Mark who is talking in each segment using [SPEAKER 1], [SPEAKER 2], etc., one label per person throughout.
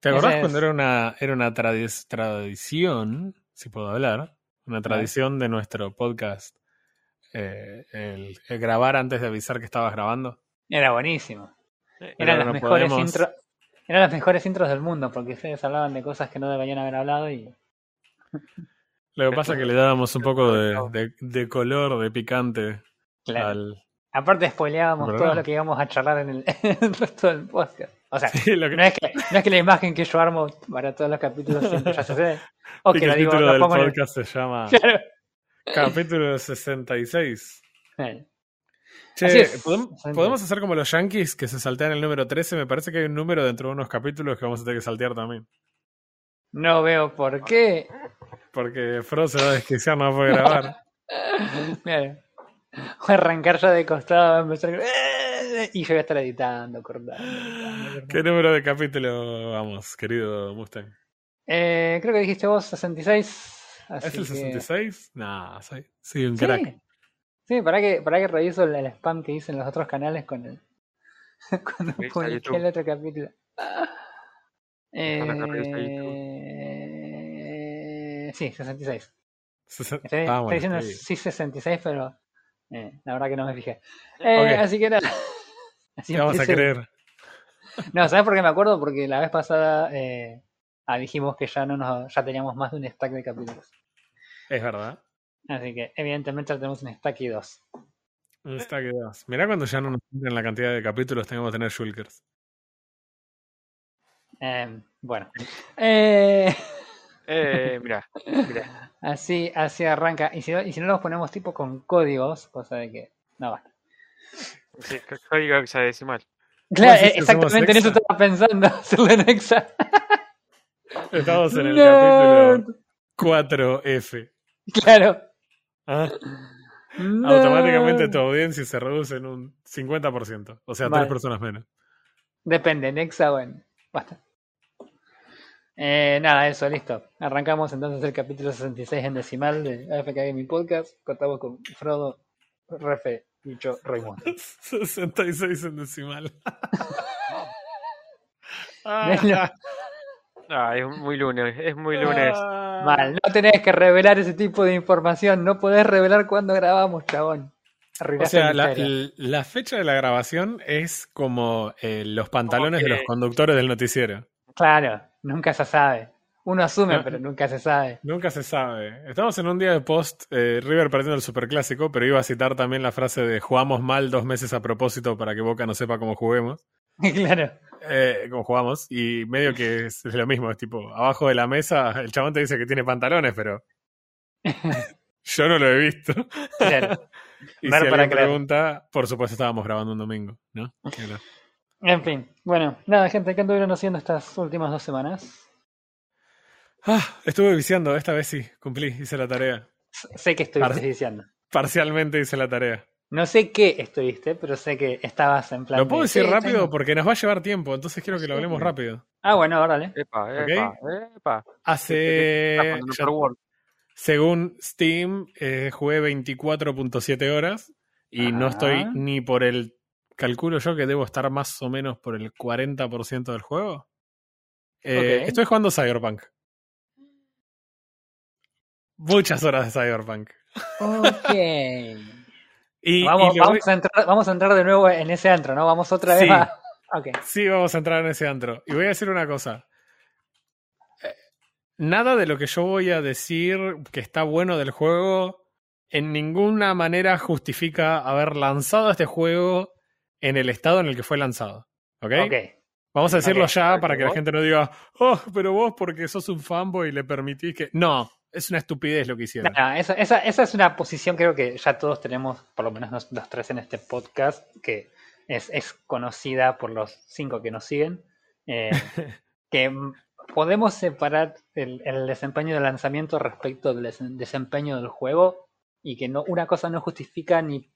[SPEAKER 1] ¿Te acordás
[SPEAKER 2] es-
[SPEAKER 1] cuando era una, era una tradi- tradición, si puedo hablar, una tradición de nuestro podcast, eh, el, el grabar antes de avisar que estabas grabando?
[SPEAKER 2] Era buenísimo.
[SPEAKER 1] Pero
[SPEAKER 2] Eran las
[SPEAKER 1] no
[SPEAKER 2] mejores
[SPEAKER 1] podemos-
[SPEAKER 2] intros. Eran las mejores intros del mundo, porque ustedes hablaban de cosas que no deberían haber hablado y.
[SPEAKER 1] Lo que pasa es que le dábamos un poco de, de- de color, de picante
[SPEAKER 2] Claro.
[SPEAKER 1] al...
[SPEAKER 2] Aparte spoileábamos todo lo que íbamos a charlar en el, en el resto del podcast. O sea,
[SPEAKER 1] Sí, lo que-
[SPEAKER 2] no, es que, no es que la imagen que yo armo para todos los capítulos siempre ya sé. O que
[SPEAKER 1] que
[SPEAKER 2] lo
[SPEAKER 1] el
[SPEAKER 2] digo,
[SPEAKER 1] título
[SPEAKER 2] lo
[SPEAKER 1] del
[SPEAKER 2] en el-
[SPEAKER 1] podcast se llama
[SPEAKER 2] Claro.
[SPEAKER 1] Capítulo 66.
[SPEAKER 2] Claro.
[SPEAKER 1] Che. ¿podemos,
[SPEAKER 2] 66.
[SPEAKER 1] podemos hacer como los yankees que se saltean el número 13? Me parece que hay un número dentro de unos capítulos que vamos a tener que saltear también.
[SPEAKER 2] No veo por qué.
[SPEAKER 1] Porque Frodo se va a desquiciar, no va a poder grabar.
[SPEAKER 2] Voy a arrancar ya de costado, a empezar con- y yo voy a estar editando, cortando. cortando, cortando.
[SPEAKER 1] ¿Qué número de capítulo vamos, querido Mustang?
[SPEAKER 2] Eh, creo que dijiste vos 66.
[SPEAKER 1] ¿Es el
[SPEAKER 2] que-
[SPEAKER 1] 66? Nah, soy, soy un crack.
[SPEAKER 2] Sí, para, que, para que reviso el, el spam que hice en los otros canales con el, cuando publiqué el otro capítulo.
[SPEAKER 3] Revisar
[SPEAKER 2] Eh, sí, 66.
[SPEAKER 1] Sesen-
[SPEAKER 2] Estoy,
[SPEAKER 1] Ah,
[SPEAKER 2] estoy
[SPEAKER 1] bueno,
[SPEAKER 2] diciendo sí 66, pero eh, la verdad que no me fijé. Eh. Así que nada. Así
[SPEAKER 1] Te vamos a creer.
[SPEAKER 2] No, ¿sabes por qué me acuerdo? Porque la vez pasada eh, ah, dijimos que ya no nos, ya teníamos más de un stack de capítulos.
[SPEAKER 1] Es verdad.
[SPEAKER 2] Así que evidentemente ya tenemos un stack y dos.
[SPEAKER 1] Un stack de dos. Mirá cuando ya no nos cumplen la cantidad de capítulos tengamos que tener Shulkers.
[SPEAKER 2] Eh, bueno. Eh,
[SPEAKER 3] Eh, mira, mira.
[SPEAKER 2] así, así arranca. Y si, no, y si no los ponemos tipo con códigos, cosa de que. No basta.
[SPEAKER 3] Sí, código hexadecimal.
[SPEAKER 2] Claro,
[SPEAKER 1] hacemos
[SPEAKER 2] exactamente en eso
[SPEAKER 1] Nexa?
[SPEAKER 2] estaba pensando, hacerlo en Exa.
[SPEAKER 1] Estamos en el capítulo 4F.
[SPEAKER 2] Claro.
[SPEAKER 1] Ah. Automáticamente tu audiencia se reduce en un 50%. O sea,
[SPEAKER 2] Vale.
[SPEAKER 1] tres personas menos.
[SPEAKER 2] Depende, en Exa o en. Basta. Eh, nada, eso, listo. Arrancamos entonces el capítulo 66 en decimal de AFK Gaming Podcast. Contamos con Frodo, Refe yo, Raimundo.
[SPEAKER 1] 66 en decimal.
[SPEAKER 3] Ah, es muy lunes, es muy lunes.
[SPEAKER 1] Ah.
[SPEAKER 2] Mal, no tenés que revelar ese tipo de información. No podés revelar cuándo grabamos, chabón.
[SPEAKER 1] O sea, la, fecha de la grabación es como eh, los pantalones de
[SPEAKER 3] que-
[SPEAKER 1] los conductores del noticiero.
[SPEAKER 2] Claro, nunca se sabe. Uno asume,
[SPEAKER 1] No.
[SPEAKER 2] pero nunca se sabe.
[SPEAKER 1] Nunca se sabe. Estamos en un día de post eh, River perdiendo el superclásico, pero iba a citar también la frase de jugamos mal dos meses a propósito para que Boca no sepa cómo juguemos.
[SPEAKER 2] claro.
[SPEAKER 1] Eh, cómo jugamos. Y medio que es lo mismo, es tipo, abajo de la mesa el chabón te dice que tiene pantalones, pero yo no lo he visto.
[SPEAKER 2] claro.
[SPEAKER 1] Y
[SPEAKER 2] Ver
[SPEAKER 1] si
[SPEAKER 2] para
[SPEAKER 1] pregunta, por supuesto estábamos grabando un domingo, ¿no? Claro.
[SPEAKER 2] En fin, bueno, nada, gente, ¿qué anduvieron haciendo estas últimas dos semanas?
[SPEAKER 1] Ah, estuve viciando, esta vez sí, cumplí, hice la tarea.
[SPEAKER 2] Sé que estuviste
[SPEAKER 1] Par-
[SPEAKER 2] diciendo.
[SPEAKER 1] Parcialmente hice la tarea.
[SPEAKER 2] No sé qué estuviste, pero sé que estabas en plan.
[SPEAKER 1] Lo puedo
[SPEAKER 2] de,
[SPEAKER 1] decir
[SPEAKER 2] "Sí,
[SPEAKER 1] rápido
[SPEAKER 2] tengo-".
[SPEAKER 1] porque nos va a llevar tiempo, entonces quiero que lo hablemos
[SPEAKER 2] Sí.
[SPEAKER 1] rápido.
[SPEAKER 2] Ah, bueno, órale.
[SPEAKER 3] Epa, epa, epa.
[SPEAKER 1] Hace, ya-
[SPEAKER 3] Super World.
[SPEAKER 1] según Steam, eh, jugué 24.7 horas y no estoy ni por el, calculo yo que debo estar más o menos por el 40% del juego. Eh. Estoy jugando Cyberpunk. Muchas horas de Cyberpunk.
[SPEAKER 2] Ok.
[SPEAKER 1] Y,
[SPEAKER 2] vamos,
[SPEAKER 1] y voy-
[SPEAKER 2] a entrar, vamos a entrar de nuevo en ese antro, ¿no? Vamos otra vez
[SPEAKER 1] Sí.
[SPEAKER 2] a. Ok.
[SPEAKER 1] Sí, vamos a entrar en ese antro. Y voy a decir una cosa. Eh, Nada de lo que yo voy a decir que está bueno del juego en ninguna manera justifica haber lanzado este juego en el estado en el que fue lanzado. ¿Ok?
[SPEAKER 2] Ok.
[SPEAKER 1] Vamos a decirlo ya para que la gente no diga, oh, pero vos porque sos un fanboy le permitís que... No, es una estupidez lo que hicieron.
[SPEAKER 2] No, esa, esa, esa es una posición, creo que ya todos tenemos, por lo menos los, los tres en este podcast, que es, es conocida por los cinco que nos siguen. eh, que podemos separar el, el desempeño del lanzamiento respecto del des- desempeño del juego y que no una cosa no justifica ni,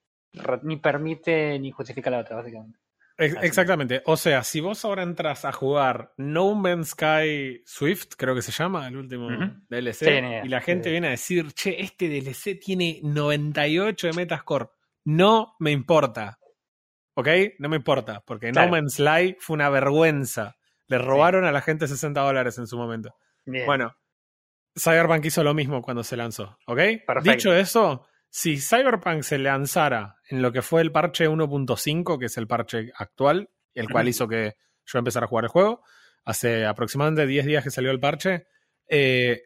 [SPEAKER 2] ni permite ni justifica la otra, básicamente.
[SPEAKER 1] Exactamente. O sea, si vos ahora entras a jugar No Man's Sky Swift, creo que se llama, el último. DLC,
[SPEAKER 2] Sí,
[SPEAKER 1] y la gente
[SPEAKER 2] Sí.
[SPEAKER 1] viene a decir, che, este DLC tiene 98 de Metascore. No me importa. ¿Ok? No me importa, porque
[SPEAKER 2] Claro.
[SPEAKER 1] No Man's Sky fue una vergüenza. Le robaron a la gente 60 dólares en su momento.
[SPEAKER 2] Bien.
[SPEAKER 1] Bueno, Cyberpunk hizo lo mismo cuando se lanzó, ¿ok?
[SPEAKER 2] Perfecto.
[SPEAKER 1] Dicho eso, si Cyberpunk se lanzara en lo que fue el parche 1.5, que es el parche actual, el cual hizo que yo empezara a jugar el juego, hace aproximadamente 10 días que salió el parche, eh,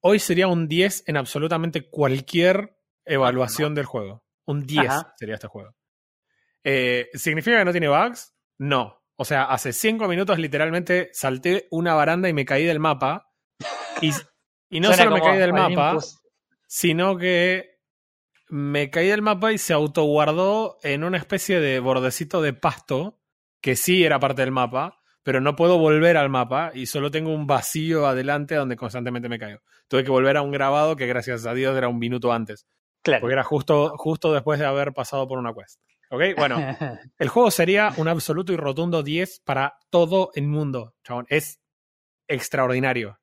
[SPEAKER 1] hoy sería un 10 en absolutamente cualquier evaluación del juego. Un 10
[SPEAKER 2] Ajá.
[SPEAKER 1] sería este juego. Eh, ¿Significa que no tiene bugs? No. O sea, hace 5 minutos literalmente salté una baranda y me caí del mapa. Y, y no
[SPEAKER 2] Suena
[SPEAKER 1] solo me caí del mapa, sino que me caí del mapa y se autoguardó en una especie de bordecito de pasto, que sí era parte del mapa, pero no puedo volver al mapa y solo tengo un vacío adelante donde constantemente me caigo. Tuve que volver a un grabado que gracias a Dios era un minuto antes,
[SPEAKER 2] Claro.
[SPEAKER 1] porque era justo, justo después de haber pasado por una quest. ¿Ok? Bueno, el juego sería un absoluto y rotundo 10 para todo el mundo, chabón. Es extraordinario.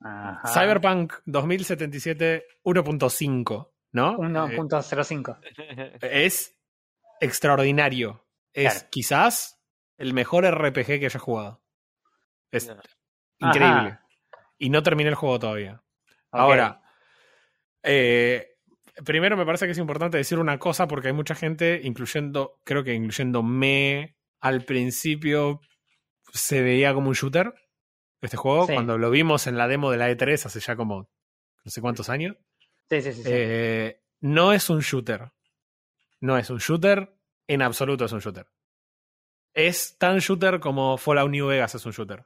[SPEAKER 2] Ajá.
[SPEAKER 1] Cyberpunk 2077 1.5, ¿no? Eh,
[SPEAKER 2] 1.05.
[SPEAKER 1] es extraordinario. Es
[SPEAKER 2] Claro.
[SPEAKER 1] quizás el mejor RPG que haya jugado. Es
[SPEAKER 3] No.
[SPEAKER 1] increíble.
[SPEAKER 2] Ajá.
[SPEAKER 1] Y no terminé el juego todavía. Ahora, eh, primero me parece que es importante decir una cosa porque hay mucha gente, incluyendo, creo que incluyéndome, al principio se veía como un shooter este juego.
[SPEAKER 2] Sí.
[SPEAKER 1] Cuando lo vimos en la demo de la E3 hace ya como no sé cuántos años.
[SPEAKER 2] Sí, sí, sí. sí.
[SPEAKER 1] Eh, no es un shooter. No es un shooter. En absoluto es un shooter. Es tan shooter como Fallout New Vegas es un shooter.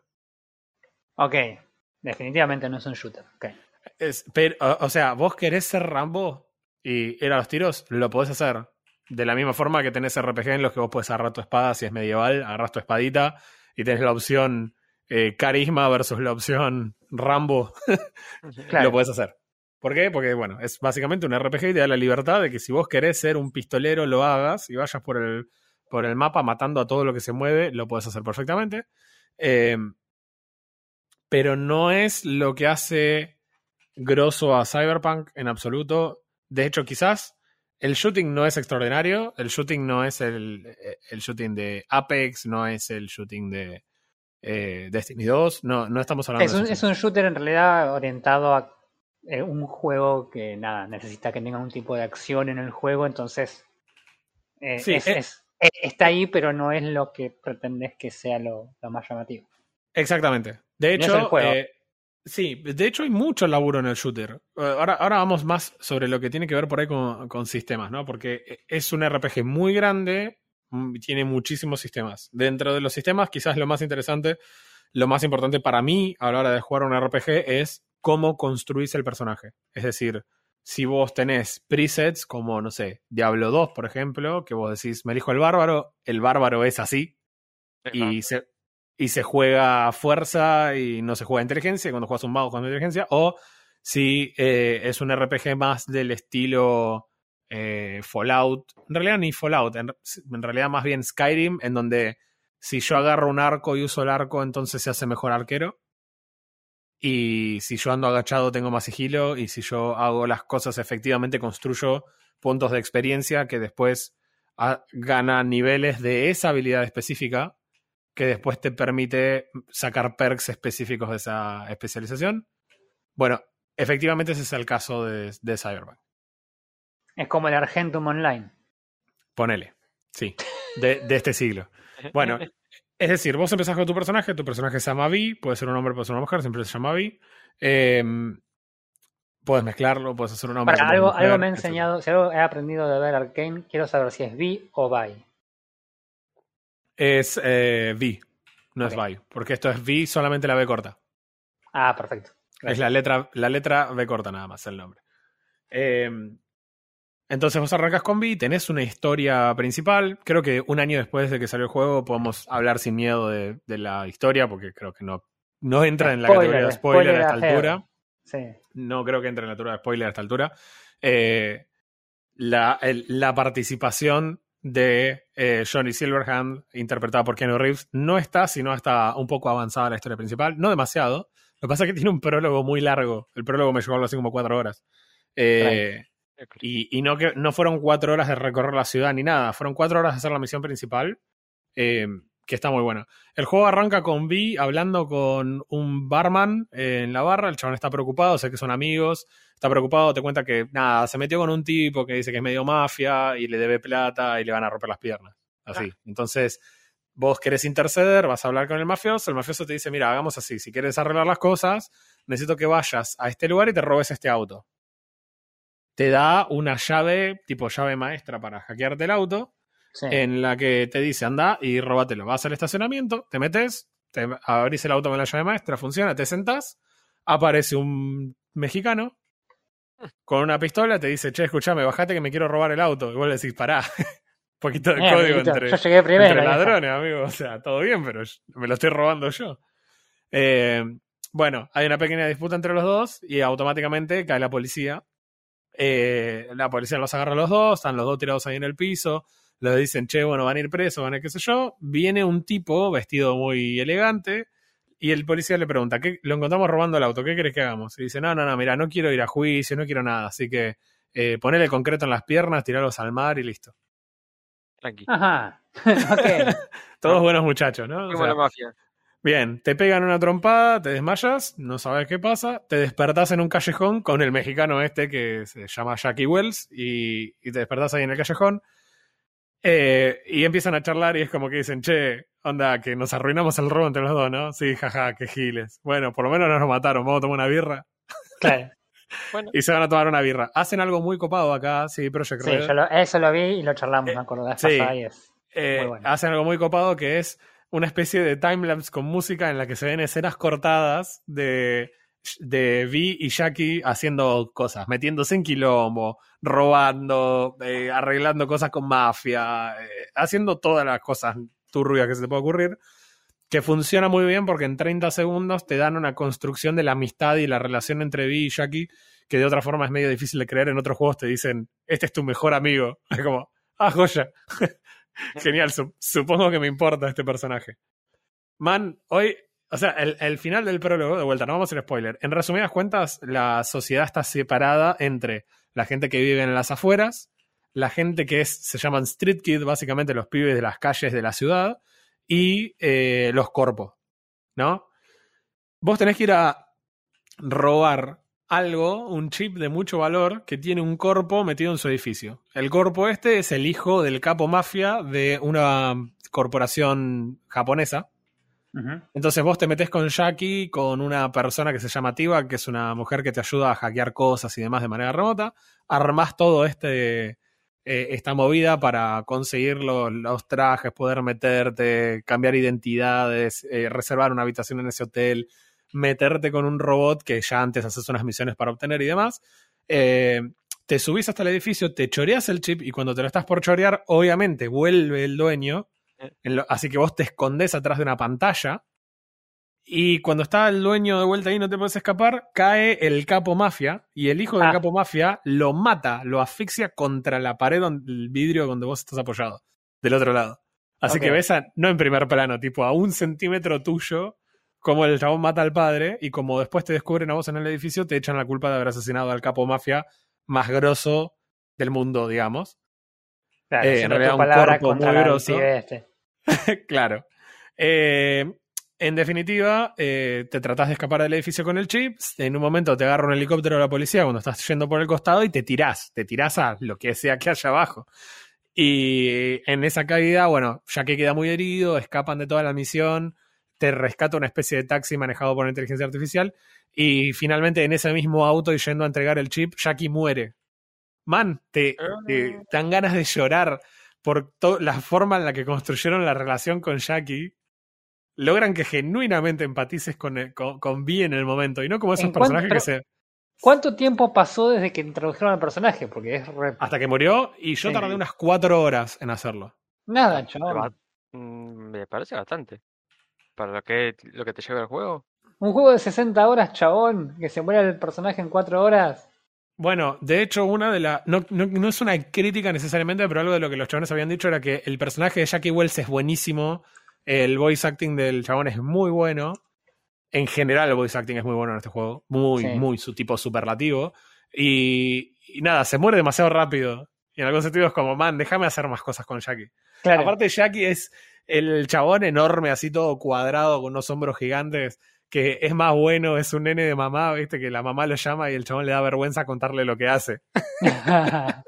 [SPEAKER 2] Ok. Definitivamente no es un shooter.
[SPEAKER 1] Es, pero, o, o sea, vos querés ser Rambo y ir a los tiros, lo podés hacer. De la misma forma que tenés RPG en los que vos podés agarrar tu espada si es medieval, agarras tu espadita y tenés la opción eh, carisma versus la opción Rambo,
[SPEAKER 2] Claro.
[SPEAKER 1] lo podés hacer. ¿Por qué? Porque, bueno, es básicamente un RPG y te da la libertad de que si vos querés ser un pistolero, lo hagas y vayas por el, por el mapa matando a todo lo que se mueve, lo podés hacer perfectamente. Eh, pero no es lo que hace grosso a Cyberpunk en absoluto. De hecho, quizás el shooting no es extraordinario. El shooting no es el, el shooting de Apex, no es el shooting de eh, Destiny 2. No, no estamos hablando
[SPEAKER 2] Es
[SPEAKER 1] de
[SPEAKER 2] un, es un shooter en realidad orientado a eh, un juego que nada, necesita que tenga un tipo de acción en el juego, entonces eh,
[SPEAKER 1] Sí,
[SPEAKER 2] es-
[SPEAKER 1] eh.
[SPEAKER 2] es- eh, está ahí, pero no es lo que pretendes que sea lo, lo más llamativo.
[SPEAKER 1] Exactamente. De hecho, eh, sí, de hecho hay mucho laburo en el shooter. Ahora, ahora vamos más sobre lo que tiene que ver por ahí con, con sistemas, ¿no? Porque es un RPG muy grande mm, tiene muchísimos sistemas. Dentro de los sistemas, quizás lo más interesante, lo más importante para mí a la hora de jugar un RPG es cómo construís el personaje. Es decir, si vos tenés presets como, no sé, Diablo 2, por ejemplo, que vos decís, me elijo el bárbaro, el bárbaro es así, y se, y se juega a fuerza y no se juega a inteligencia. Cuando juegas un mago, a inteligencia. O si eh, es un RPG más del estilo eh, Fallout. En realidad ni Fallout, en, en realidad más bien Skyrim, en donde si yo agarro un arco y uso el arco, entonces se hace mejor arquero. Y si yo ando agachado, tengo más sigilo. Y si yo hago las cosas efectivamente, construyo puntos de experiencia que después ah, gana niveles de esa habilidad específica que después te permite sacar perks específicos de esa especialización. Bueno, efectivamente ese es el caso de, de Cyberpunk.
[SPEAKER 2] Es como el Argentum Online.
[SPEAKER 1] Ponele. Sí. De, de este siglo. Bueno, es decir, vos empezás con tu personaje, tu personaje se llama Vi, puede ser un hombre, puede ser una mujer, siempre se llama Vi. Eh, puedes mezclarlo, puedes hacer un hombre.
[SPEAKER 2] Para, algo,
[SPEAKER 1] mujer,
[SPEAKER 2] algo me ha
[SPEAKER 1] etcétera.
[SPEAKER 2] enseñado, si algo he aprendido de ver Arkane, quiero saber si es Vi o By.
[SPEAKER 1] Es eh, Vi, no es Vi, porque esto es Vi, solamente la B corta.
[SPEAKER 2] Ah, perfecto.
[SPEAKER 1] Es la letra, la letra B corta nada más, el nombre. Eh, entonces vos arrancas con V, tenés una historia principal. Creo que un año después de que salió el juego podemos hablar sin miedo de, de la historia, porque creo que no, no entra en la categoría de spoiler,
[SPEAKER 2] spoiler
[SPEAKER 1] a esta altura.
[SPEAKER 2] Sí.
[SPEAKER 1] No creo que entre en la altura de spoiler a esta altura. Eh, la, el- la participación de eh, Johnny Silverhand, interpretada por Keanu Reeves, no está, sino está un poco avanzada la historia principal. No demasiado. Lo que pasa es que tiene un prólogo muy largo. El prólogo me llevó algo así como cuatro horas. Eh, y, y no, que, no fueron cuatro horas de recorrer la ciudad ni nada. Fueron cuatro horas de hacer la misión principal. eh, que está muy bueno. El juego arranca con Vi hablando con un barman en la barra, el chabón está preocupado, sé que son amigos, está preocupado, te cuenta que nada, se metió con un tipo que dice que es medio mafia y le debe plata y le van a romper las piernas. Así. Entonces, vos querés interceder, vas a hablar con el mafioso, el mafioso te dice, mira, hagamos así, si quieres arreglar las cosas, necesito que vayas a este lugar y te robes este auto. Te da una llave, tipo llave maestra para hackearte el auto,
[SPEAKER 2] Sí.
[SPEAKER 1] en la que te dice, anda y róbatelo. Vas al estacionamiento, te metes, te abrís el auto con la llave maestra, funciona, te sentás, aparece un mexicano con una pistola, te dice, che, escuchame, bajate que me quiero robar el auto. Y vos le decís, pará. Un poquito de
[SPEAKER 2] Eh,
[SPEAKER 1] código
[SPEAKER 2] amiguito,
[SPEAKER 1] entre,
[SPEAKER 2] Yo llegué primero.
[SPEAKER 1] entre ladrones, amigo. O sea, todo bien, pero me lo estoy robando yo. Eh, bueno, hay una pequeña disputa entre los dos y automáticamente cae la policía. Eh, la policía los agarra a los dos, están los dos tirados ahí en el piso. Les dicen, che, bueno, van a ir presos, van a ir qué sé yo. Viene un tipo vestido muy elegante y el policía le pregunta, ¿qué, lo encontramos robando el auto, ¿qué querés que hagamos? Y dice, no, no, no, mira, no quiero ir a juicio, no quiero nada, así que eh, ponele concreto en las piernas, tirarlos al mar y listo.
[SPEAKER 3] Tranqui.
[SPEAKER 2] Ajá. ok.
[SPEAKER 1] Todos buenos muchachos, ¿no? O
[SPEAKER 3] Como
[SPEAKER 1] sea,
[SPEAKER 3] la mafia.
[SPEAKER 1] Bien, te pegan una trompada, te desmayas, no sabes qué pasa, te despertás en un callejón con el mexicano este que se llama Jackie Wells y, y te despertás ahí en el callejón eh, y empiezan a charlar y es como que dicen, che, onda, que nos arruinamos el robo entre los dos, ¿no? Sí, jaja, qué giles. Bueno, por lo menos no nos mataron, vamos a tomar una birra
[SPEAKER 2] Claro.
[SPEAKER 3] Bueno,
[SPEAKER 1] y se van a tomar una birra. Hacen algo muy copado acá, sí, Project
[SPEAKER 2] Sí,
[SPEAKER 1] Red.
[SPEAKER 2] yo lo- eso lo vi y lo charlamos, me acuerdo.
[SPEAKER 1] Sí.
[SPEAKER 2] y es.
[SPEAKER 1] Eh,
[SPEAKER 2] Muy bueno.
[SPEAKER 1] hacen algo muy copado que es una especie de timelapse con música en la que se ven escenas cortadas de, de Vi y Jackie haciendo cosas, metiéndose en quilombo, robando, eh, arreglando cosas con mafia, eh, haciendo todas las cosas turbias que se te puede ocurrir. Que funciona muy bien porque en 30 segundos te dan una construcción de la amistad y la relación entre Vi y Jackie, que de otra forma es medio difícil de creer. En otros juegos te dicen, este es tu mejor amigo. Es como, ah, joya. Genial, su- supongo que me importa este personaje. Man, hoy, o sea, el, el final del prólogo, de vuelta, no vamos a hacer spoiler. En resumidas cuentas, la sociedad está separada entre la gente que vive en las afueras, la gente que es, se llaman street kid, básicamente los pibes de las calles de la ciudad, y eh, los corpos, ¿no? Vos tenés que ir a robar algo, un chip de mucho valor que tiene un corpo metido en su edificio. El corpo este es el hijo del capo mafia de una corporación japonesa. Entonces vos te metés con Jackie, con una persona que se llama Tiva, que es una mujer que te ayuda a hackear cosas y demás de manera remota. Armás todo este eh, esta movida para conseguir lo- los trajes, poder meterte, cambiar identidades, eh, reservar una habitación en ese hotel, meterte con un robot que ya antes haces unas misiones para obtener y demás. Eh, te subís hasta el edificio, te choreas el chip y cuando te lo estás por chorear, obviamente vuelve el dueño. lo- así que vos te escondés atrás de una pantalla. Y cuando está el dueño de vuelta ahí, no te puedes escapar, cae el capo mafia y el hijo del
[SPEAKER 2] Ah.
[SPEAKER 1] capo mafia lo mata, lo asfixia contra la pared, donde, el vidrio donde vos estás apoyado, del otro lado. Así que ves, a- no en primer plano, tipo a un centímetro tuyo, como el chabón mata al padre y como después te descubren a vos en el edificio, te echan la culpa de haber asesinado al capo mafia más grosso del mundo, digamos.
[SPEAKER 2] Claro,
[SPEAKER 1] Eh, en realidad un cuerpo muy grosso.
[SPEAKER 2] este.
[SPEAKER 1] claro. Eh, en definitiva, eh, te tratás de escapar del edificio con el chip. En un momento te agarra un helicóptero de la policía cuando estás yendo por el costado y te tirás. Te tirás a lo que sea que haya abajo. Y en esa caída, bueno, ya que queda muy herido, escapan de toda la misión. Te rescata una especie de taxi manejado por inteligencia artificial. Y finalmente, en ese mismo auto y yendo a entregar el chip, Jackie muere. Man, te, te dan ganas de llorar por la forma en la que construyeron la relación con Jackie. Logran que genuinamente empatices con, el- con, con Vi en el momento y no como esos
[SPEAKER 2] ¿En cuánto-
[SPEAKER 1] personajes que se.
[SPEAKER 2] ¿Cuánto tiempo pasó desde que introdujeron al personaje? Porque es re-
[SPEAKER 1] Hasta que murió y yo
[SPEAKER 2] Sí.
[SPEAKER 1] tardé unas cuatro horas en hacerlo.
[SPEAKER 2] nada, chaval.
[SPEAKER 3] mm, Me parece bastante. Para lo que, lo que te lleva el juego.
[SPEAKER 2] Un juego de 60 horas, chabón, que se muera el personaje en 4 horas.
[SPEAKER 1] Bueno, de hecho, una de las. No, no, no es una crítica necesariamente, pero algo de lo que los chabones habían dicho era que el personaje de Jackie Wells es buenísimo. El voice acting del chabón es muy bueno. En general, el voice acting es muy bueno en este juego. Muy,
[SPEAKER 2] Sí.
[SPEAKER 1] muy su tipo superlativo. Y, y nada, se muere demasiado rápido. Y en algún sentido es como, man, déjame hacer más cosas con Jackie.
[SPEAKER 2] Claro.
[SPEAKER 1] Aparte, Jackie es, el chabón enorme, así todo cuadrado, con unos hombros gigantes, que es más bueno, es un nene de mamá, viste, que la mamá lo llama y el chabón le da vergüenza contarle lo que hace.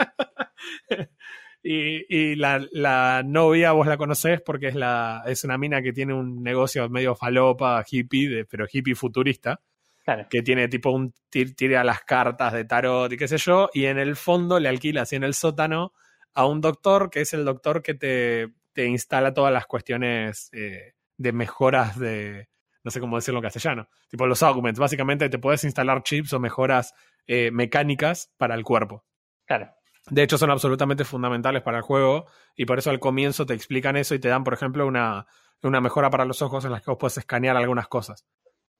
[SPEAKER 1] y y la, la novia vos la conocés porque es, la, es una mina que tiene un negocio medio falopa, hippie, de- pero hippie futurista
[SPEAKER 2] claro.
[SPEAKER 1] que tiene tipo un tir- tira las cartas de tarot y qué sé yo, y en el fondo le alquila así en el sótano a un doctor que es el doctor que te, te instala todas las cuestiones eh, de mejoras de, no sé cómo decirlo en castellano, tipo los augments, básicamente te puedes instalar chips o mejoras eh, mecánicas para el cuerpo.
[SPEAKER 2] Claro.
[SPEAKER 1] De hecho, son absolutamente fundamentales para el juego y por eso al comienzo te explican eso y te dan, por ejemplo, una, una mejora para los ojos en las que vos puedes escanear algunas cosas.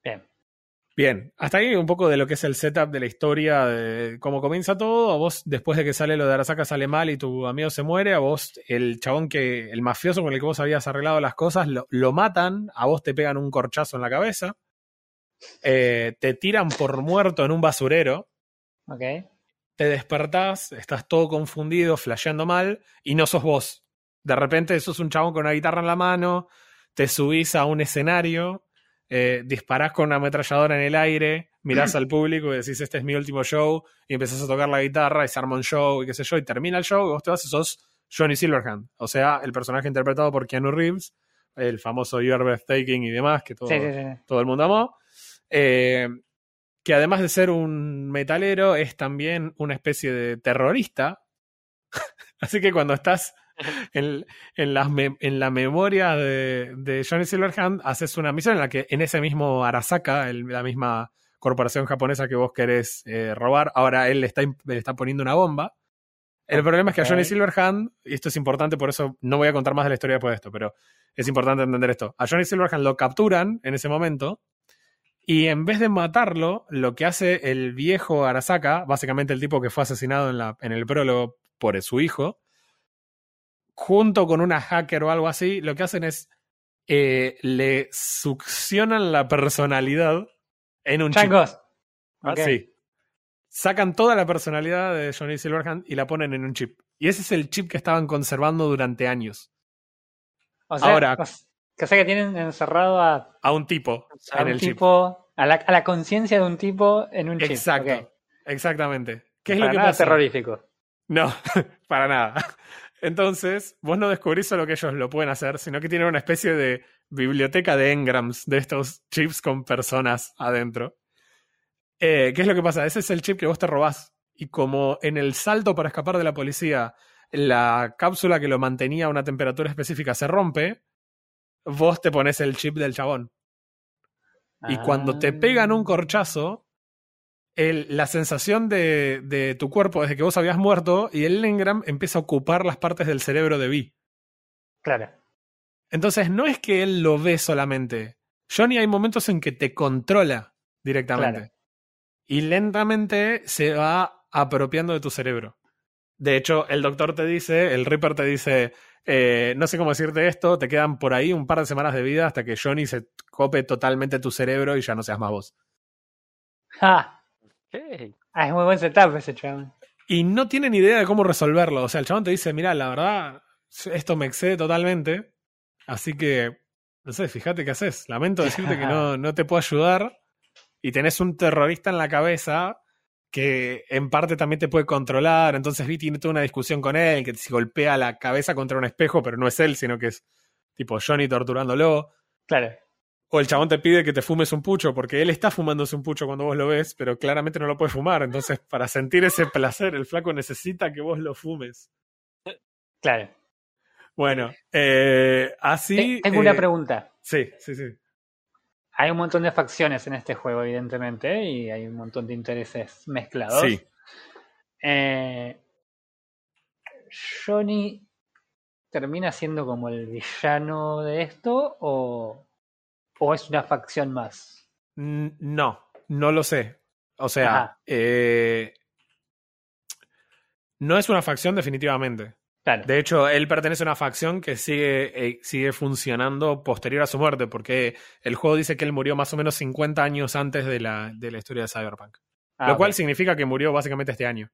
[SPEAKER 2] Bien.
[SPEAKER 1] Bien, hasta ahí un poco de lo que es el setup de la historia, de cómo comienza todo. A vos, después de que sale lo de Arasaka, sale mal y tu amigo se muere. A vos, el chabón que, el mafioso con el que vos habías arreglado las cosas, lo, lo matan. A vos te pegan un corchazo en la cabeza. Eh, te tiran por muerto en un basurero.
[SPEAKER 2] Ok.
[SPEAKER 1] Te despertás, estás todo confundido, flasheando mal, y no sos vos. De repente sos un chabón con una guitarra en la mano, te subís a un escenario, eh, disparás con una ametralladora en el aire, mirás al público y decís, este es mi último show, y empezás a tocar la guitarra y se arma un show y qué sé yo, y termina el show y vos te vas y sos Johnny Silverhand, o sea, el personaje interpretado por Keanu Reeves, el famoso You're Breathtaking y demás, que todo,
[SPEAKER 2] Sí, sí, sí.
[SPEAKER 1] todo el mundo amó. Eh, que además de ser un metalero, es también una especie de terrorista. Así que cuando estás en, en, las me- en la memoria de, de Johnny Silverhand, haces una misión en la que en ese mismo Arasaka, el- la misma corporación japonesa que vos querés eh, robar, ahora él le está, le está poniendo una bomba. El problema es que a Johnny. Silverhand, y esto es importante, por eso no voy a contar más de la historia después de esto, pero es importante entender esto. A Johnny Silverhand lo capturan en ese momento y en vez de matarlo, lo que hace el viejo Arasaka, básicamente el tipo que fue asesinado en, la, en el prólogo por su hijo, junto con una hacker o algo así, lo que hacen es eh, le succionan la personalidad en un chip.
[SPEAKER 2] Changos.
[SPEAKER 3] Ah,
[SPEAKER 2] Ok.
[SPEAKER 1] Sí. Sacan toda la personalidad de Johnny Silverhand y la ponen en un chip. Y ese es el chip que estaban conservando durante años.
[SPEAKER 2] O sea,
[SPEAKER 1] Ahora-
[SPEAKER 2] o que, sea que tienen encerrado a,
[SPEAKER 1] A un tipo
[SPEAKER 2] a
[SPEAKER 1] en
[SPEAKER 2] un
[SPEAKER 1] el chip.
[SPEAKER 2] tipo, a la, a la conciencia de un tipo en un chip.
[SPEAKER 1] Exacto.
[SPEAKER 2] Ok.
[SPEAKER 1] Exactamente. ¿Qué es
[SPEAKER 2] Para
[SPEAKER 1] lo que
[SPEAKER 2] nada
[SPEAKER 1] pasa?
[SPEAKER 2] terrorífico.
[SPEAKER 1] No, para nada. Entonces, vos no descubrís solo que ellos lo pueden hacer, sino que tienen una especie de biblioteca de engrams de estos chips con personas adentro. Eh, ¿Qué es lo que pasa? Ese es el chip que vos te robás. Y como en el salto para escapar de la policía, la cápsula que lo mantenía a una temperatura específica se rompe, vos te pones el chip del chabón. Y cuando te pegan un
[SPEAKER 2] Ah.
[SPEAKER 1] corchazo, el- la sensación de, de tu cuerpo desde que vos habías muerto y el engram empieza a ocupar las partes del cerebro de Vi.
[SPEAKER 2] Claro.
[SPEAKER 1] Entonces no es que él lo ve solamente. Johnny hay momentos en que te controla directamente.
[SPEAKER 2] Claro.
[SPEAKER 1] Y lentamente se va apropiando de tu cerebro. De hecho, el doctor te dice, el Reaper te dice, eh, no sé cómo decirte esto, te quedan por ahí un par de semanas de vida hasta que Johnny se cope totalmente tu cerebro y ya no seas más vos.
[SPEAKER 2] Ja. Ah, es muy buen setup ese chaval.
[SPEAKER 1] Y no tienen idea de cómo resolverlo. O sea, el chabón te dice, mira, la verdad, esto me excede totalmente. Así que, no sé, fíjate qué haces. Lamento decirte que no, no te puedo ayudar. Y tenés un terrorista en la cabeza que en parte también te puede controlar. Entonces Vi tiene toda una discusión con él, que se golpea la cabeza contra un espejo, pero no es él, sino que es tipo Johnny torturándolo.
[SPEAKER 2] Claro.
[SPEAKER 1] O el chabón te pide que te fumes un pucho, porque él está fumándose un pucho cuando vos lo ves, pero claramente no lo puede fumar. Entonces, para sentir ese placer, el flaco necesita que vos lo fumes.
[SPEAKER 2] Claro.
[SPEAKER 1] Bueno, eh, así.
[SPEAKER 2] Te- Tengo una
[SPEAKER 1] eh,
[SPEAKER 2] pregunta.
[SPEAKER 1] Sí, sí, sí.
[SPEAKER 2] Hay un montón de facciones en este juego, evidentemente, y hay un montón de intereses mezclados.
[SPEAKER 1] Sí.
[SPEAKER 2] Eh, Johnny termina siendo como el villano de esto o, o es una facción más.
[SPEAKER 1] No, no lo sé. O sea, eh, no es una facción definitivamente.
[SPEAKER 2] Claro.
[SPEAKER 1] De hecho, él pertenece a una facción que sigue, eh, sigue funcionando posterior a su muerte, porque el juego dice que él murió más o menos 50 años antes de la, de la historia de Cyberpunk.
[SPEAKER 2] Ah,
[SPEAKER 1] lo cual significa que murió básicamente este año.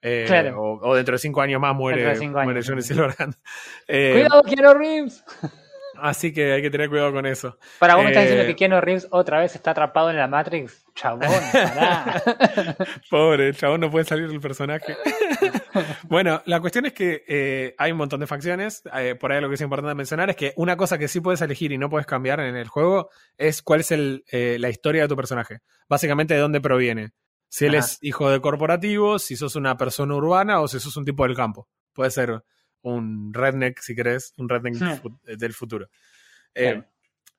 [SPEAKER 1] Eh,
[SPEAKER 2] Claro.
[SPEAKER 1] o, o dentro de cinco años más muere,
[SPEAKER 2] de años,
[SPEAKER 1] muere Johnny. Silverhand.
[SPEAKER 2] Cuidado, Keanu Reeves.
[SPEAKER 1] Así que hay que tener cuidado con eso.
[SPEAKER 2] Para vos me estás diciendo
[SPEAKER 1] Eh,
[SPEAKER 2] que Keanu Reeves otra vez está atrapado en la Matrix. Chabón, pará.
[SPEAKER 1] Pobre, el chabón no puede salir del personaje. bueno, la cuestión es que eh, hay un montón de facciones. Eh, por ahí lo que es importante mencionar es que una cosa que sí puedes elegir y no puedes cambiar en el juego es cuál es el, eh, la historia de tu personaje. Básicamente de dónde proviene. Si él
[SPEAKER 2] Ajá.
[SPEAKER 1] es hijo de corporativo, si sos una persona urbana o si sos un tipo del campo. Puede ser un redneck, si querés, un redneck
[SPEAKER 2] Hmm.
[SPEAKER 1] fu- del futuro. Eh,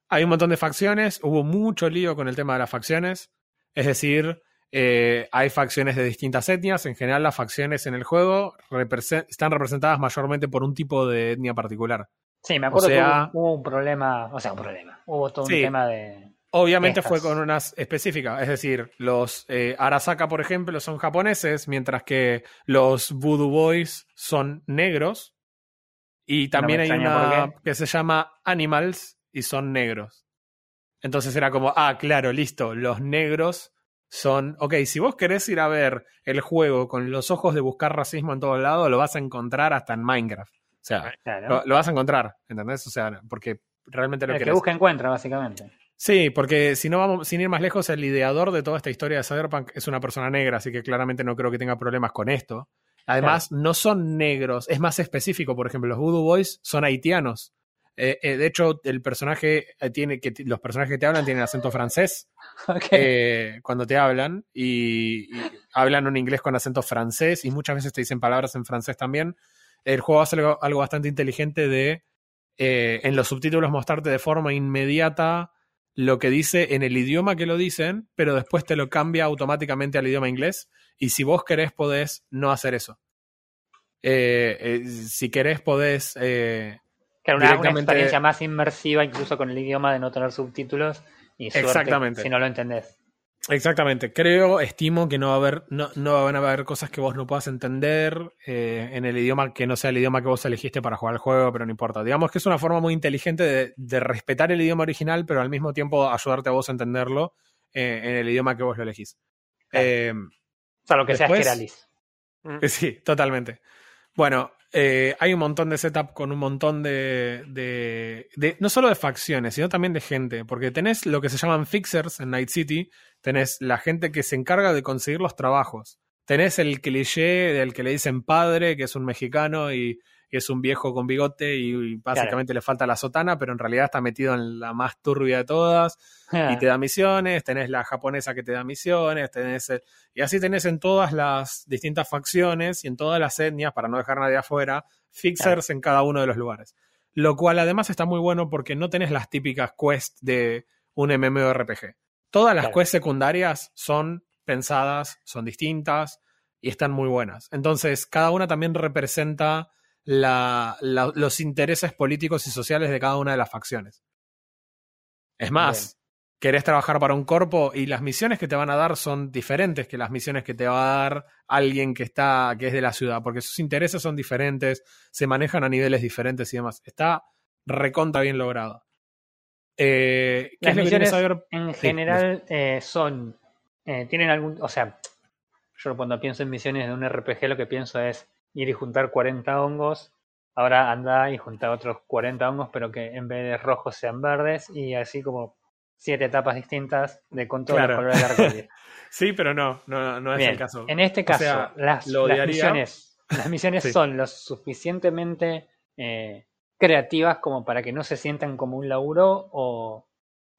[SPEAKER 1] hay un montón de facciones, hubo mucho lío con el tema de las facciones, es decir, eh, hay facciones de distintas etnias, en general las facciones en el juego están representadas mayormente por un tipo de etnia particular.
[SPEAKER 2] Sí, me acuerdo
[SPEAKER 1] sea-
[SPEAKER 2] que hubo, hubo un problema, o sea, un problema. Hubo todo
[SPEAKER 1] Sí.
[SPEAKER 2] un tema de.
[SPEAKER 1] Obviamente
[SPEAKER 2] Estas.
[SPEAKER 1] fue con unas específicas, es decir, los eh, Arasaka, por ejemplo, son japoneses, mientras que los Voodoo Boys son negros. Y también hay una que se llama Animals y son negros. Entonces era como, ah, claro, listo, los negros son... Ok, si vos querés ir a ver el juego con los ojos de buscar racismo en todos lados, lo vas a encontrar hasta en Minecraft. O sea,
[SPEAKER 2] Claro.
[SPEAKER 1] lo, lo vas a encontrar, ¿entendés? O sea, porque realmente lo
[SPEAKER 2] el que busca encuentra, básicamente.
[SPEAKER 1] Sí, porque si no vamos, sin ir más lejos, el ideador de toda esta historia de Cyberpunk es una persona negra, así que claramente no creo que tenga problemas con esto. Además, no son negros, es más específico. Por ejemplo, los Voodoo Boys son haitianos. Eh, eh, de hecho, el personaje eh, tiene que los personajes que te hablan tienen acento francés eh, cuando te hablan y, y hablan un inglés con acento francés y muchas veces te dicen palabras en francés también. El juego hace algo, algo bastante inteligente de en los subtítulos mostrarte de forma inmediata lo que dice en el idioma que lo dicen, pero después te lo cambia automáticamente al idioma inglés. Y si vos querés, podés no hacer eso. Eh, eh, si querés, podés. eh,
[SPEAKER 2] Claro, una, una experiencia más inmersiva, incluso con el idioma de no tener subtítulos. Y suerte
[SPEAKER 1] Exactamente.
[SPEAKER 2] si no lo entendés.
[SPEAKER 1] Exactamente. Creo, estimo que no va a haber, no, no van a haber cosas que vos no puedas entender eh, en el idioma que no sea el idioma que vos elegiste para jugar el juego, pero no importa. Digamos que es una forma muy inteligente de, de respetar el idioma original, pero al mismo tiempo ayudarte a vos a entenderlo eh, en el idioma que vos lo elegís.
[SPEAKER 2] Claro.
[SPEAKER 1] Eh,
[SPEAKER 2] O sea, lo que sea Keralis.
[SPEAKER 3] Mm.
[SPEAKER 1] Sí, totalmente. Bueno, eh, hay un montón de setup con un montón de, de, de- No solo de facciones, sino también de gente. Porque tenés lo que se llaman fixers en Night City. Tenés la gente que se encarga de conseguir los trabajos. Tenés el cliché del que le dicen padre, que es un mexicano y, y es un viejo con bigote y, y básicamente le falta la sotana, pero en realidad está metido en la más turbia de todas y te da misiones, tenés la japonesa que te da misiones, tenés el- y así tenés en todas las distintas facciones y en todas las etnias, para no dejar nadie afuera, fixers en cada uno de los lugares. Lo cual además está muy bueno porque no tenés las típicas quests de un MMORPG. Todas las
[SPEAKER 2] Claro.
[SPEAKER 1] quests secundarias son pensadas, son distintas y están muy buenas. Entonces, cada una también representa la- la- los intereses políticos y sociales de cada una de las facciones. Es más, querés trabajar para un corpo y las misiones que te van a dar son diferentes que las misiones que te va a dar alguien que está, que es de la ciudad, porque sus intereses son diferentes, se manejan a niveles diferentes y demás. Está recontra bien logrado. Eh, ¿Qué
[SPEAKER 2] Las
[SPEAKER 1] es lo que tiene
[SPEAKER 2] misiones
[SPEAKER 1] Cyber-
[SPEAKER 2] en
[SPEAKER 1] Sí,
[SPEAKER 2] general eh, son. eh, tienen algún. O sea, yo cuando pienso en misiones de un RPG, lo que pienso es ir y juntar 40 hongos. Ahora anda y juntar otros 40 hongos, pero que en vez de rojos sean verdes. Y así como siete etapas distintas de con todos
[SPEAKER 1] Claro.
[SPEAKER 2] los colores del.
[SPEAKER 1] Sí, pero no, no, no es
[SPEAKER 2] Bien,
[SPEAKER 1] el caso.
[SPEAKER 2] En este caso,
[SPEAKER 1] sea,
[SPEAKER 2] las,
[SPEAKER 1] lo
[SPEAKER 2] las
[SPEAKER 1] odiaría.
[SPEAKER 2] misiones, las misiones
[SPEAKER 1] Sí.
[SPEAKER 2] son lo suficientemente eh, creativas como para que no se sientan como un laburo o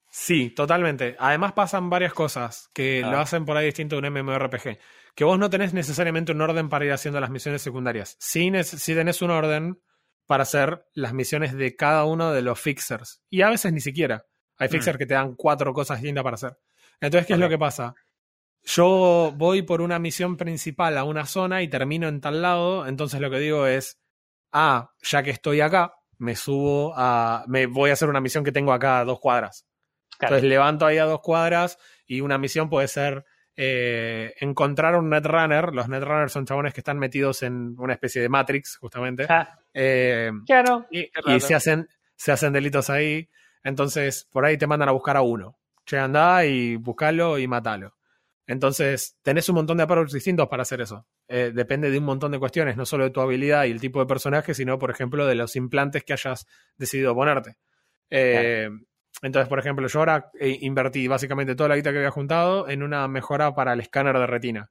[SPEAKER 1] Sí, totalmente. Además pasan varias cosas que
[SPEAKER 2] Ah.
[SPEAKER 1] lo hacen por ahí distinto de un MMORPG. Que vos no tenés necesariamente un orden para ir haciendo las misiones secundarias. Sí, sí tenés un orden para hacer las misiones de cada uno de los fixers. Y a veces ni siquiera. Hay
[SPEAKER 2] Mm.
[SPEAKER 1] fixers que te dan cuatro cosas lindas para hacer. Entonces, ¿qué es lo que pasa? Yo voy por una misión principal a una zona y termino en tal lado. Entonces lo que digo es, ah, ya que estoy acá, me subo a... Me voy a hacer una misión que tengo acá a dos cuadras.
[SPEAKER 2] Claro,
[SPEAKER 1] Entonces levanto ahí a dos cuadras y una misión puede ser eh, encontrar un netrunner. Los netrunners son chabones que están metidos en una especie de Matrix, justamente.
[SPEAKER 2] Ah,
[SPEAKER 1] Eh,
[SPEAKER 2] claro.
[SPEAKER 1] y, se hacen, se hacen delitos ahí. Entonces, por ahí te mandan a buscar a uno. Che, andá y buscalo y matalo. Entonces, tenés un montón de approaches distintos para hacer eso. Eh, depende de un montón de cuestiones, no solo de tu habilidad y el tipo de personaje, sino, por ejemplo, de los implantes que hayas decidido ponerte. Eh, Entonces, por ejemplo, yo ahora eh, invertí básicamente toda la guita que había juntado en una mejora para el escáner de retina.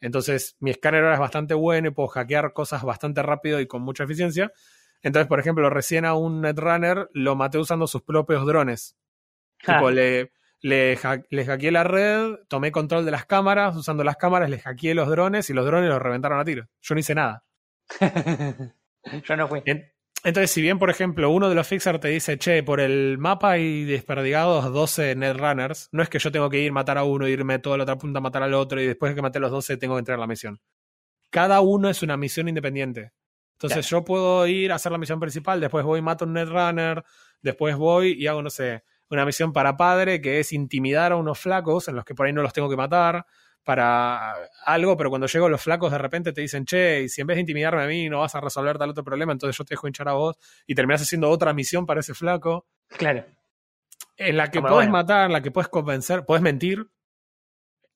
[SPEAKER 1] Entonces, mi escáner ahora es bastante bueno y puedo hackear cosas bastante rápido y con mucha eficiencia. Entonces, por ejemplo, recién a un Netrunner lo maté usando sus propios drones.
[SPEAKER 2] Ah,
[SPEAKER 1] Tipo, le, le, ha- le hackeé la red, tomé control de las cámaras, usando las cámaras le hackeé los drones y los drones los reventaron a tiro. Yo no hice nada.
[SPEAKER 2] Yo no fui.
[SPEAKER 1] En- Entonces, si bien, por ejemplo, uno de los fixers te dice, che, por el mapa hay desperdigados 12 netrunners, no es que yo tengo que ir matar a uno, irme toda la otra punta a matar al otro y después de que maté a los 12 tengo que entrar a la misión. Cada uno es una misión independiente. Entonces yo puedo ir a hacer la misión principal, después voy y mato a un netrunner, después voy y hago, no sé, una misión para padre que es intimidar a unos flacos en los que por ahí no los tengo que matar para algo, pero cuando llego los flacos de repente te dicen, che, y si en vez de intimidarme a mí no vas a resolver tal otro problema, entonces yo te dejo hinchar a vos y terminas haciendo otra misión para ese flaco,
[SPEAKER 2] Claro.
[SPEAKER 1] en la que puedes
[SPEAKER 2] bueno.
[SPEAKER 1] matar, en la que puedes convencer, puedes mentir.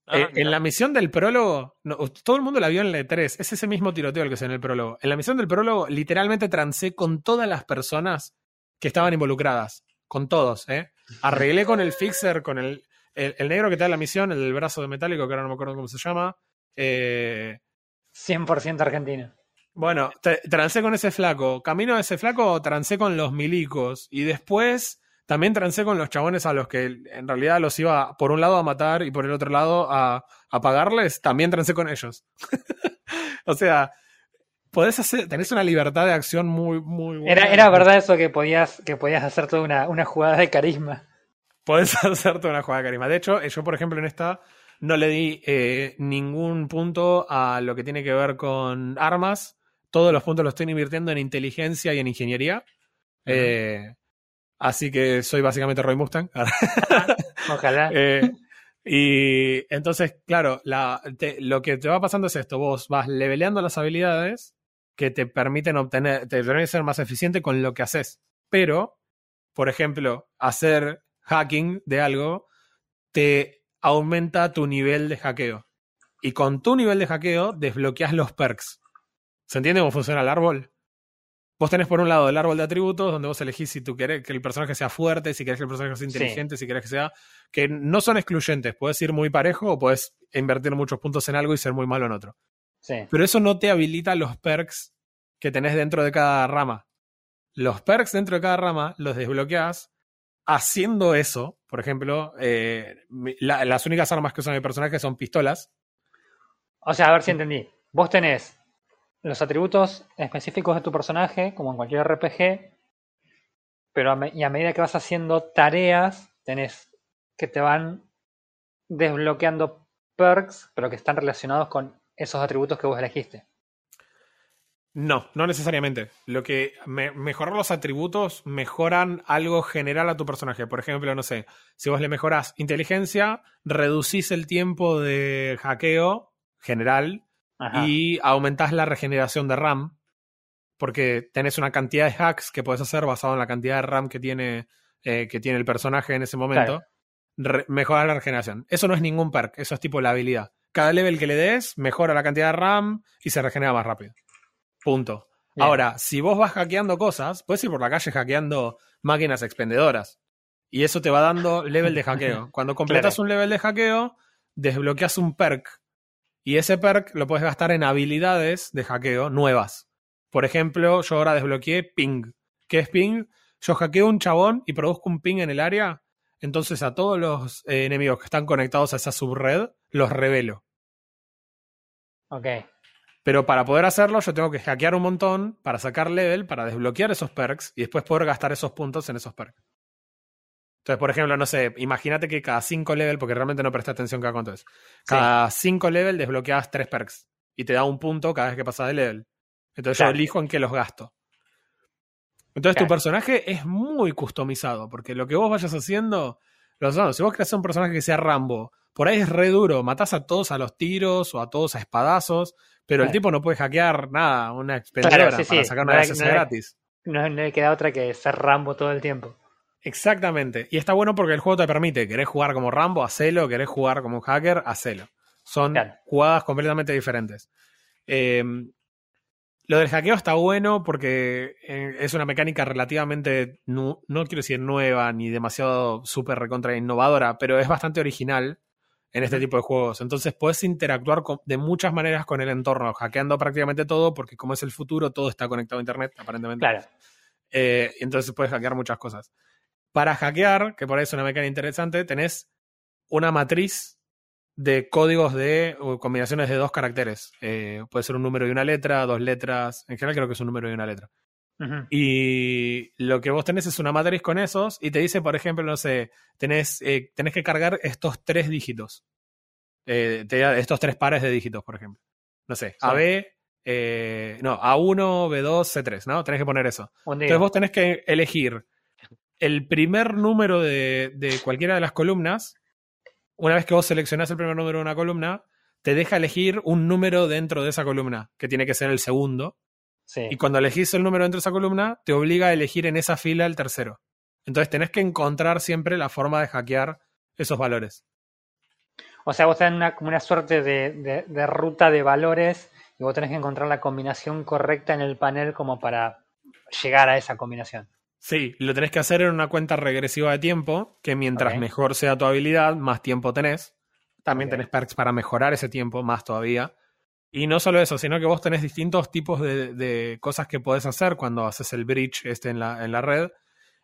[SPEAKER 3] Ah,
[SPEAKER 1] Eh, en la misión del prólogo, no, todo el mundo la vio en la E3, es ese mismo tiroteo el que es en el prólogo. En la misión del prólogo, literalmente trancé con todas las personas que estaban involucradas, con todos, ¿eh? Arreglé con el fixer, con el, el, el negro que te da la misión, el del brazo de metálico, que ahora no me acuerdo cómo se llama. Eh,
[SPEAKER 2] 100% argentino.
[SPEAKER 1] bueno, tra- trancé con ese flaco. Camino a ese flaco, trancé con los milicos. Y después también trancé con los chabones a los que en realidad los iba por un lado a matar y por el otro lado a, a pagarles. También trancé con ellos. o sea, podés hacer, tenés una libertad de acción muy, muy buena.
[SPEAKER 2] Era, era verdad eso que podías, que podías hacer toda una, una jugada de carisma.
[SPEAKER 1] Podés hacerte una jugada de carisma. De hecho, yo, por ejemplo, en esta no le di eh, ningún punto a lo que tiene que ver con armas. Todos los puntos los estoy invirtiendo en inteligencia y en ingeniería. Eh, así que soy básicamente Roy Mustang.
[SPEAKER 2] Ojalá.
[SPEAKER 1] Eh, y entonces, claro, la- te- lo que te va pasando es esto: vos vas leveleando las habilidades que te permiten obtener, te permiten ser más eficiente con lo que haces. Pero, por ejemplo, hacer hacking de algo te aumenta tu nivel de hackeo. Y con tu nivel de hackeo desbloqueas los perks. ¿Se entiende cómo funciona el árbol? Vos tenés por un lado el árbol de atributos, donde vos elegís si tú querés que el personaje sea fuerte, si querés que el personaje sea
[SPEAKER 2] Sí.
[SPEAKER 1] inteligente, si querés que sea. que no son excluyentes. Puedes ir muy parejo o puedes invertir muchos puntos en algo y ser muy malo en otro.
[SPEAKER 2] Sí.
[SPEAKER 1] Pero eso no te habilita los perks que tenés dentro de cada rama. Los perks dentro de cada rama los desbloqueas haciendo eso. Por ejemplo, eh, las únicas armas que usan mi personaje son pistolas.
[SPEAKER 2] O sea, a ver si entendí. Vos tenés los atributos específicos de tu personaje, como en cualquier RPG, pero y a medida que vas haciendo tareas, tenés que te van desbloqueando perks, pero que están relacionados con esos atributos que vos elegiste.
[SPEAKER 1] No, no necesariamente. Lo que me- mejorar los atributos mejoran algo general a tu personaje. Por ejemplo, no sé, si vos le mejorás inteligencia, reducís el tiempo de hackeo general
[SPEAKER 2] Ajá.
[SPEAKER 1] y aumentás la regeneración de RAM. Porque tenés una cantidad de hacks que puedes hacer basado en la cantidad de RAM que tiene, eh, que tiene el personaje en ese momento. Mejorar la regeneración. Eso no es ningún perk, eso es tipo la habilidad. Cada level que le des mejora la cantidad de RAM y se regenera más rápido. Punto.
[SPEAKER 2] Bien.
[SPEAKER 1] Ahora, si vos vas hackeando cosas, puedes ir por la calle hackeando máquinas expendedoras. Y eso te va dando level de hackeo. Cuando completas
[SPEAKER 2] Claro.
[SPEAKER 1] un level de hackeo, desbloqueas un perk. Y ese perk lo puedes gastar en habilidades de hackeo nuevas. Por ejemplo, yo ahora desbloqueé ping. ¿Qué es ping? Yo hackeo un chabón y produzco un ping en el área. Entonces a todos los eh, enemigos que están conectados a esa subred, los revelo.
[SPEAKER 2] Ok.
[SPEAKER 1] Pero para poder hacerlo, yo tengo que hackear un montón para sacar level, para desbloquear esos perks y después poder gastar esos puntos en esos perks. Entonces, por ejemplo, no sé, imagínate que cada 5 level, porque realmente no presté atención cada cuánto es, cada 5 level desbloqueas 3 perks y te da un punto cada vez que pasas de level. Entonces
[SPEAKER 2] Claro.
[SPEAKER 1] yo elijo en qué los gasto. Entonces tu personaje es muy customizado, porque lo que vos vayas haciendo, lo sabes, si vos querés hacer un personaje que sea Rambo, por ahí es re duro, matás a todos a los tiros o a todos a espadazos, pero el tipo no puede hackear nada, una expendedora
[SPEAKER 2] sí,
[SPEAKER 1] para
[SPEAKER 2] sí.
[SPEAKER 1] sacar una
[SPEAKER 2] No hay-
[SPEAKER 1] gratis.
[SPEAKER 2] No, no le queda otra que ser Rambo todo el tiempo.
[SPEAKER 1] Exactamente. Y está bueno porque el juego te permite, querés jugar como Rambo, hacelo, querés jugar como un hacker, hacelo. Son
[SPEAKER 2] Claro.
[SPEAKER 1] jugadas completamente diferentes. Eh, Lo del hackeo está bueno porque eh, es una mecánica relativamente, no, no quiero decir nueva ni demasiado súper recontra innovadora, pero es bastante original en este tipo de juegos. Entonces puedes interactuar con- de muchas maneras con el entorno, hackeando prácticamente todo, porque como es el futuro, todo está conectado a Internet, aparentemente.
[SPEAKER 2] Claro.
[SPEAKER 1] Eh, entonces puedes hackear muchas cosas. Para hackear, que por ahí es una mecánica interesante, tenés una matriz de códigos de o combinaciones de dos caracteres. Eh, puede ser un número y una letra, dos letras. En general creo que es un número y una letra. Y lo que vos tenés es una matriz con esos y te dice, por ejemplo, no sé, tenés, eh, tenés que cargar estos tres dígitos. Eh, te da estos tres pares de dígitos, por ejemplo. No sé,
[SPEAKER 2] Sí.
[SPEAKER 1] AB, eh, no, A1, B2, C3, ¿no? Tenés que poner eso. Entonces vos tenés que elegir el primer número de, de cualquiera de las columnas. Una vez que vos seleccionás el primer número de una columna, te deja elegir un número dentro de esa columna, que tiene que ser el segundo.
[SPEAKER 2] Sí.
[SPEAKER 1] Y cuando elegís el número dentro de esa columna, te obliga a elegir en esa fila el tercero. Entonces tenés que encontrar siempre la forma de hackear esos valores.
[SPEAKER 2] O sea, vos tenés una, como una suerte de, de- de ruta de valores y vos tenés que encontrar la combinación correcta en el panel como para llegar a esa combinación.
[SPEAKER 1] Sí, lo tenés que hacer en una cuenta regresiva de tiempo, que mientras mejor sea tu habilidad, más tiempo tenés. También tenés perks para mejorar ese tiempo, más todavía. Y no solo eso, sino que vos tenés distintos tipos de, de cosas que podés hacer cuando haces el bridge este en la, en la red.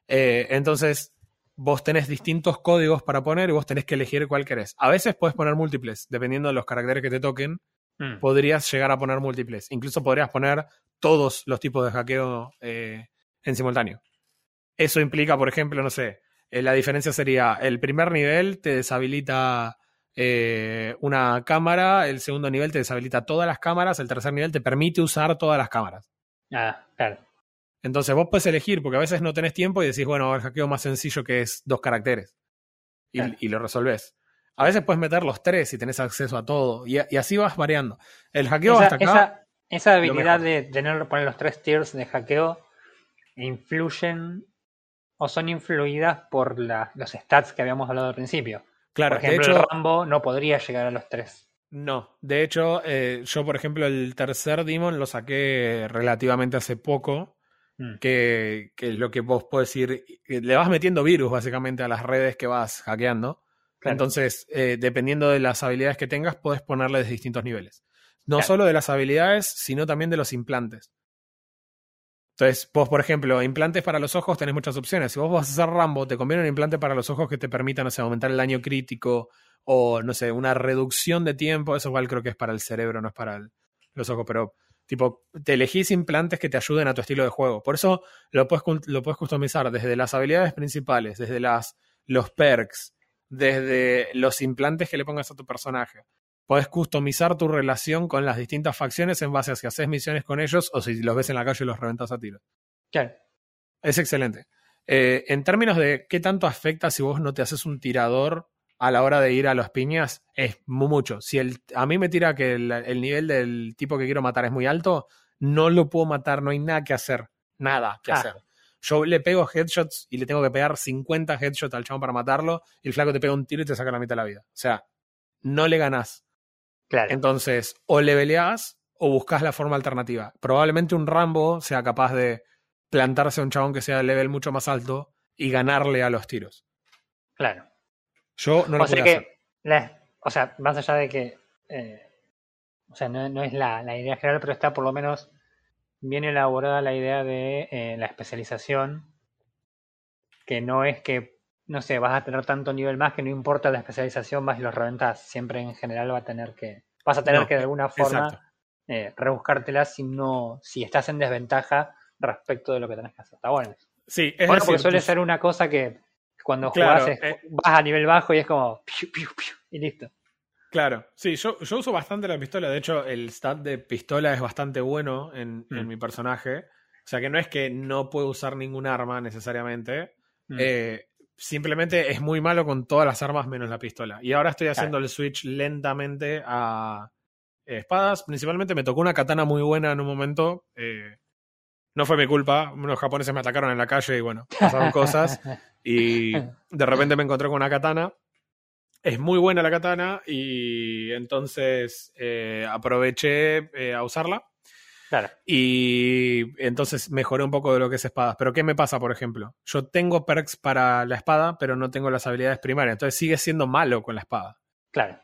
[SPEAKER 1] Eh, entonces, vos tenés distintos códigos para poner y vos tenés que elegir cuál querés. A veces puedes poner múltiples, dependiendo de los caracteres que te toquen.
[SPEAKER 2] Mm.
[SPEAKER 1] podrías llegar a poner múltiples. Incluso podrías poner todos los tipos de hackeo eh, en simultáneo. Eso implica, por ejemplo, no sé, eh, la diferencia sería el primer nivel te deshabilita eh, una cámara, el segundo nivel te deshabilita todas las cámaras, el tercer nivel te permite usar todas las cámaras.
[SPEAKER 2] Ah, claro.
[SPEAKER 1] Entonces vos puedes elegir, porque a veces no tenés tiempo y decís, bueno, el hackeo más sencillo que es dos caracteres. Y,
[SPEAKER 2] Claro.
[SPEAKER 1] y lo resolvés. A veces puedes meter los tres y tenés acceso a todo. Y, y así vas variando. El hackeo
[SPEAKER 2] Esa,
[SPEAKER 1] hasta acá.
[SPEAKER 2] esa- esa habilidad de tener poner los tres tiers de hackeo influyen o son influidas por la- los stats que habíamos hablado al principio.
[SPEAKER 1] Claro,
[SPEAKER 2] por ejemplo,
[SPEAKER 1] de hecho,
[SPEAKER 2] el Rambo no podría llegar a los tres.
[SPEAKER 1] no. De hecho, eh, yo, por ejemplo, el tercer Demon lo saqué relativamente hace poco.
[SPEAKER 2] Mm.
[SPEAKER 1] Que, que es lo que vos podés ir. Le vas metiendo virus básicamente a las redes que vas hackeando.
[SPEAKER 2] Claro.
[SPEAKER 1] Entonces, eh, dependiendo de las habilidades que tengas, podés ponerles distintos niveles. No
[SPEAKER 2] Claro.
[SPEAKER 1] solo de las habilidades, sino también de los implantes. Entonces, vos, por ejemplo, implantes para los ojos tenés muchas opciones. Si vos vas a hacer Rambo, te conviene un implante para los ojos que te permita, no sé, aumentar el daño crítico o, no sé, una reducción de tiempo. Eso igual creo que es para el cerebro, no es para el- los ojos, pero tipo, te elegís implantes que te ayuden a tu estilo de juego. Por eso lo puedes, lo puedes customizar desde las habilidades principales, desde las, los perks, desde los implantes que le pongas a tu personaje. Puedes customizar tu relación con las distintas facciones en base a si haces misiones con ellos o si los ves en la calle y los reventas a tiros.
[SPEAKER 2] Claro.
[SPEAKER 1] Es excelente. Eh, en términos de qué tanto afecta si vos no te haces un tirador a la hora de ir a los piñas, es mu- mucho. Si el, a mí me tira que el, el nivel del tipo que quiero matar es muy alto, no lo puedo matar, no hay nada que hacer. Nada que
[SPEAKER 2] Ah.
[SPEAKER 1] hacer. Yo le pego headshots y le tengo que pegar 50 headshots al chabón para matarlo, y el flaco te pega un tiro y te saca la mitad de la vida. O sea, no le ganás.
[SPEAKER 2] Claro.
[SPEAKER 1] Entonces, o le peleás o buscas la forma alternativa. Probablemente un Rambo sea capaz de plantarse a un chabón que sea de level mucho más alto y ganarle a los tiros.
[SPEAKER 2] claro.
[SPEAKER 1] Yo no lo
[SPEAKER 2] o sea
[SPEAKER 1] podría hacer.
[SPEAKER 2] que, la- o sea, más allá de que, eh, o sea, no, no es la, la idea general, pero está por lo menos bien elaborada la idea de eh, la especialización, que no es que, no sé, vas a tener tanto nivel más que no importa la especialización, vas y los reventas. Siempre en general va a tener que, vas a tener
[SPEAKER 1] No,
[SPEAKER 2] que de alguna forma eh, rebuscártela si no, si estás en desventaja respecto de lo que tenés que hacer. Está bueno.
[SPEAKER 1] Sí, es
[SPEAKER 2] bueno,
[SPEAKER 1] decir,
[SPEAKER 2] porque suele
[SPEAKER 1] tus-
[SPEAKER 2] ser una cosa que cuando
[SPEAKER 1] Claro,
[SPEAKER 2] jugás es-
[SPEAKER 1] eh.
[SPEAKER 2] vas a nivel bajo y es como piu, piu, piu, y listo.
[SPEAKER 1] Claro, sí, yo, yo uso bastante la pistola. De hecho, el stat de pistola es bastante bueno en, en
[SPEAKER 2] Mm.
[SPEAKER 1] mi personaje. O sea que no es que no puedo usar ningún arma necesariamente.
[SPEAKER 2] Mm.
[SPEAKER 1] Eh, simplemente es muy malo con todas las armas menos la pistola. Y ahora estoy haciendo el switch lentamente a eh, espadas. Principalmente me tocó una katana muy buena en un momento. eh, no fue mi culpa. Unos japoneses me atacaron en la calle y bueno, pasaron cosas. Y de repente me encontré con una katana. Es muy buena la katana y entonces eh, aproveché eh, a usarla.
[SPEAKER 2] Claro.
[SPEAKER 1] Y entonces mejoré un poco de lo que es espadas. Pero ¿qué me pasa, por ejemplo? Yo tengo perks para la espada, pero no tengo las habilidades primarias. Entonces sigue siendo malo con la espada.
[SPEAKER 2] Claro.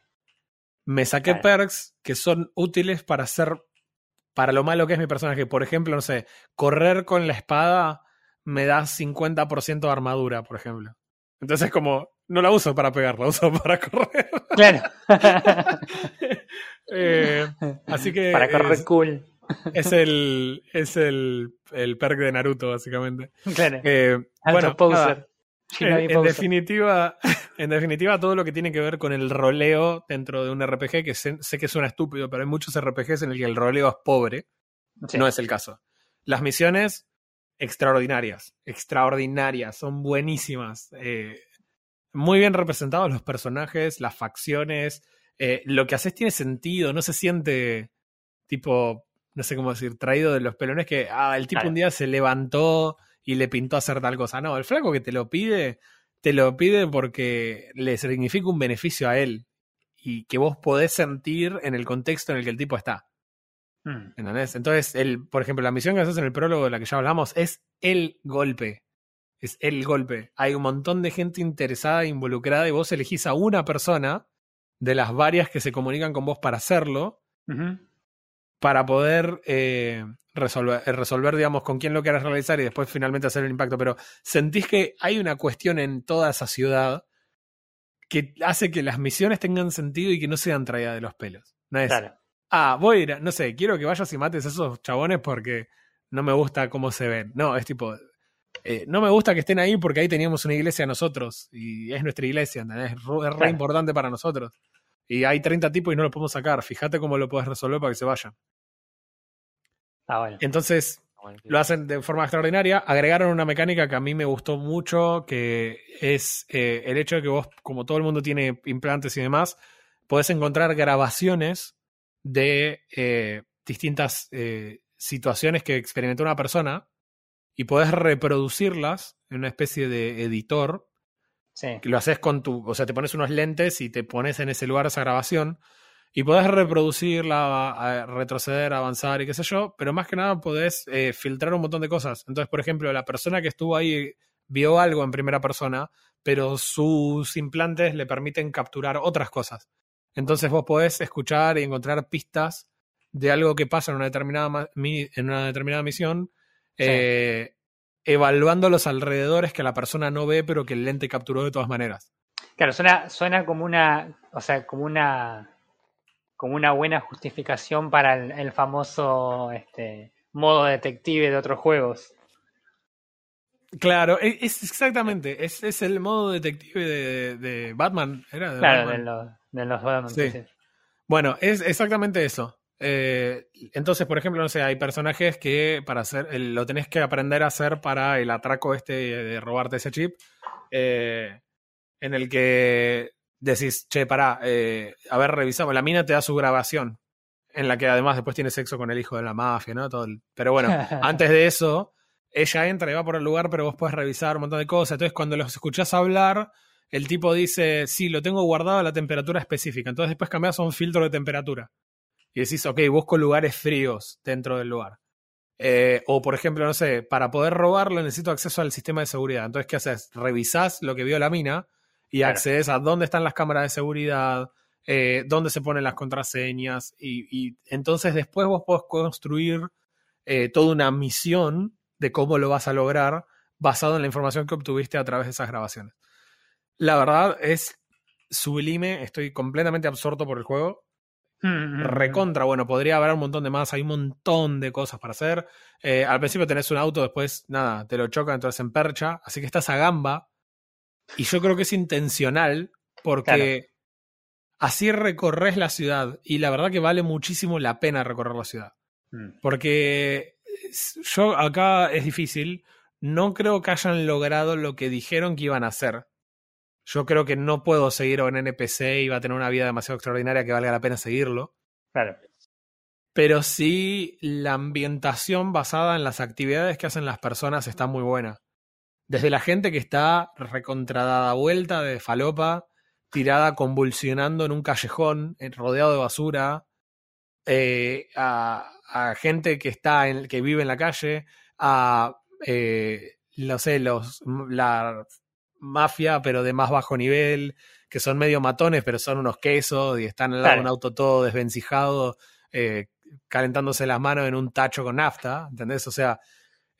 [SPEAKER 1] Me saqué
[SPEAKER 2] Claro.
[SPEAKER 1] perks que son útiles para hacer. Para lo malo que es mi personaje. Por ejemplo, no sé, correr con la espada me da 50% de armadura, por ejemplo. Entonces, como, no la uso para pegar, la uso para correr.
[SPEAKER 2] Claro.
[SPEAKER 1] Eh, así que
[SPEAKER 2] Para correr
[SPEAKER 1] es,
[SPEAKER 2] cool.
[SPEAKER 1] Es el, es el, el perk de Naruto, básicamente.
[SPEAKER 2] Claro.
[SPEAKER 1] Eh, bueno, nada,
[SPEAKER 2] poser.
[SPEAKER 1] en, definitiva, en definitiva, todo lo que tiene que ver con el roleo dentro de un RPG, que sé, sé que suena estúpido, pero hay muchos RPGs en el que el roleo es pobre.
[SPEAKER 2] Sí.
[SPEAKER 1] No es el caso. Las misiones, extraordinarias. Extraordinarias. Son buenísimas. Eh, muy bien representados los personajes, las facciones. eh, lo que haces tiene sentido. No se siente tipo, no sé cómo decir, traído de los pelones que ah, el tipo
[SPEAKER 2] Claro.
[SPEAKER 1] un día se levantó y le pintó hacer tal cosa. No, el flaco que te lo pide, te lo pide porque le significa un beneficio a él. Y que vos podés sentir en el contexto en el que el tipo está.
[SPEAKER 2] Mm.
[SPEAKER 1] ¿Entendés? Entonces, el, por ejemplo, la misión que haces en el prólogo de la que ya hablamos es el golpe. Es el golpe. Hay un montón de gente interesada, involucrada, y vos elegís a una persona de las varias que se comunican con vos para hacerlo. Para poder eh, resolver, eh, resolver, digamos, con quién lo quieras realizar y después finalmente hacer el impacto. Pero sentís que hay una cuestión en toda esa ciudad que hace que las misiones tengan sentido y que no sean traídas de los pelos. No es,
[SPEAKER 2] Claro.
[SPEAKER 1] ah, voy a ir, a- no sé, quiero que vayas y mates a esos chabones porque no me gusta cómo se ven. No, es tipo, eh, no me gusta que estén ahí porque ahí teníamos una iglesia nosotros y es nuestra iglesia, ¿entendés? Es re, es re
[SPEAKER 2] Claro.
[SPEAKER 1] importante para nosotros. Y hay 30 tipos y no lo podemos sacar. Fíjate cómo lo puedes resolver para que se vayan.
[SPEAKER 2] Ah, bueno.
[SPEAKER 1] Entonces,
[SPEAKER 3] Bueno, sí.
[SPEAKER 1] lo hacen de forma extraordinaria. Agregaron una mecánica que a mí me gustó mucho, que es eh, el hecho de que vos, como todo el mundo tiene implantes y demás, podés encontrar grabaciones de eh, distintas eh, situaciones que experimentó una persona y podés reproducirlas en una especie de editor
[SPEAKER 2] Sí.
[SPEAKER 1] lo haces con tu, o sea, te pones unos lentes y te pones en ese lugar esa grabación y podés reproducirla, retroceder, avanzar y qué sé yo, pero más que nada podés eh, filtrar un montón de cosas. Entonces, por ejemplo, la persona que estuvo ahí vio algo en primera persona, pero sus implantes le permiten capturar otras cosas. Entonces vos podés escuchar y encontrar pistas de algo que pasa en una determinada, en una determinada misión,
[SPEAKER 2] Sí.
[SPEAKER 1] eh, evaluando los alrededores que la persona no ve, pero que el lente capturó de todas maneras.
[SPEAKER 2] Claro, suena, suena como una, o sea, como una, como una buena justificación para el, el famoso este, modo detective de otros juegos.
[SPEAKER 1] Claro, e- es exactamente, es, es el modo detective de, de Batman, ¿era? De
[SPEAKER 2] Claro,
[SPEAKER 1] Batman.
[SPEAKER 2] de los, de los Batman,
[SPEAKER 1] sí. Bueno, es exactamente eso. Eh, entonces, por ejemplo, no sé, hay personajes que para hacer, lo tenés que aprender a hacer para el atraco este de robarte ese chip, eh, en el que decís, che, pará, eh, a ver, revisamos, la mina te da su grabación, en la que además después tiene sexo con el hijo de la mafia, ¿no? Todo el- pero bueno, antes de eso, ella entra y va por el lugar, pero vos puedes revisar un montón de cosas. Entonces, cuando los escuchás hablar, el tipo dice, sí, lo tengo guardado a la temperatura específica. Entonces, después cambias a un filtro de temperatura. Y decís, ok, busco lugares fríos dentro del lugar. Eh, o, por ejemplo, no sé, para poder robarlo necesito acceso al sistema de seguridad. Entonces, ¿qué haces? Revisás lo que vio la mina y
[SPEAKER 2] Claro.
[SPEAKER 1] accedes a dónde están las cámaras de seguridad, eh, dónde se ponen las contraseñas. Y, y entonces después vos podés construir eh, toda una misión de cómo lo vas a lograr basado en la información que obtuviste a través de esas grabaciones. La verdad es sublime, estoy completamente absorto por el juego.
[SPEAKER 2] Mm.
[SPEAKER 1] Recontra, bueno, podría haber un montón de más, hay un montón de cosas para hacer. Eh, al principio tenés un auto, después nada, te lo chocan, entonces en percha, así que estás a gamba. Y yo creo que es intencional porque así recorres la ciudad y la verdad que vale muchísimo la pena recorrer la ciudad.
[SPEAKER 2] Mm.
[SPEAKER 1] Porque yo acá es difícil. No creo que hayan logrado lo que dijeron que iban a hacer. Yo creo que no puedo seguir a un NPC y va a tener una vida demasiado extraordinaria que valga la pena seguirlo.
[SPEAKER 2] Claro.
[SPEAKER 1] Pero sí, la ambientación basada en las actividades que hacen las personas está muy buena. Desde la gente que está recontradada vuelta de falopa, tirada convulsionando en un callejón, eh, rodeado de basura, eh, a, a gente que está en, que vive en la calle, a eh, no sé, los la mafia, pero de más bajo nivel, que son medio matones, pero son unos quesos y están al lado de un auto todo desvencijado, eh, calentándose las manos en un tacho con nafta, ¿entendés? O sea,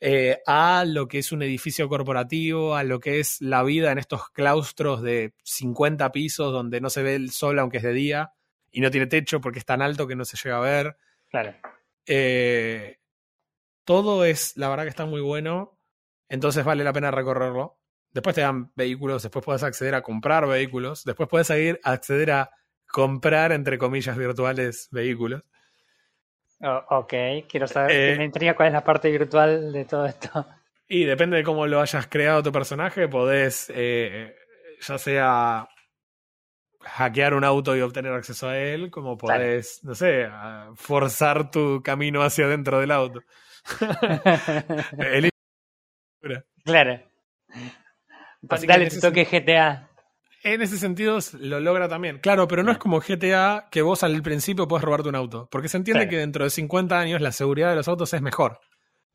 [SPEAKER 1] eh, a lo que es un edificio corporativo, a lo que es la vida en estos claustros de 50 pisos donde no se ve el sol aunque es de día y no tiene techo porque es tan alto que no se llega a ver.
[SPEAKER 2] Claro.
[SPEAKER 1] Eh, todo es, la verdad que está muy bueno, entonces vale la pena recorrerlo. Después te dan vehículos, después puedes acceder a comprar vehículos, después puedes acceder a comprar, entre comillas, virtuales vehículos.
[SPEAKER 2] O- ok, quiero saber,
[SPEAKER 1] Eh,
[SPEAKER 2] me intriga cuál es la parte virtual de todo esto.
[SPEAKER 1] Y depende de cómo lo hayas creado tu personaje, podés eh, ya sea hackear un auto y obtener acceso a él, como
[SPEAKER 2] Claro.
[SPEAKER 1] podés, no sé, forzar tu camino hacia adentro del auto. El-
[SPEAKER 2] claro.
[SPEAKER 1] Así
[SPEAKER 2] Dale tu toque GTA.
[SPEAKER 1] En ese sentido lo logra también. Claro, pero no es como GTA que vos al principio puedes robarte un auto. Porque se entiende
[SPEAKER 2] Claro.
[SPEAKER 1] que dentro de 50 años la seguridad de los autos es mejor.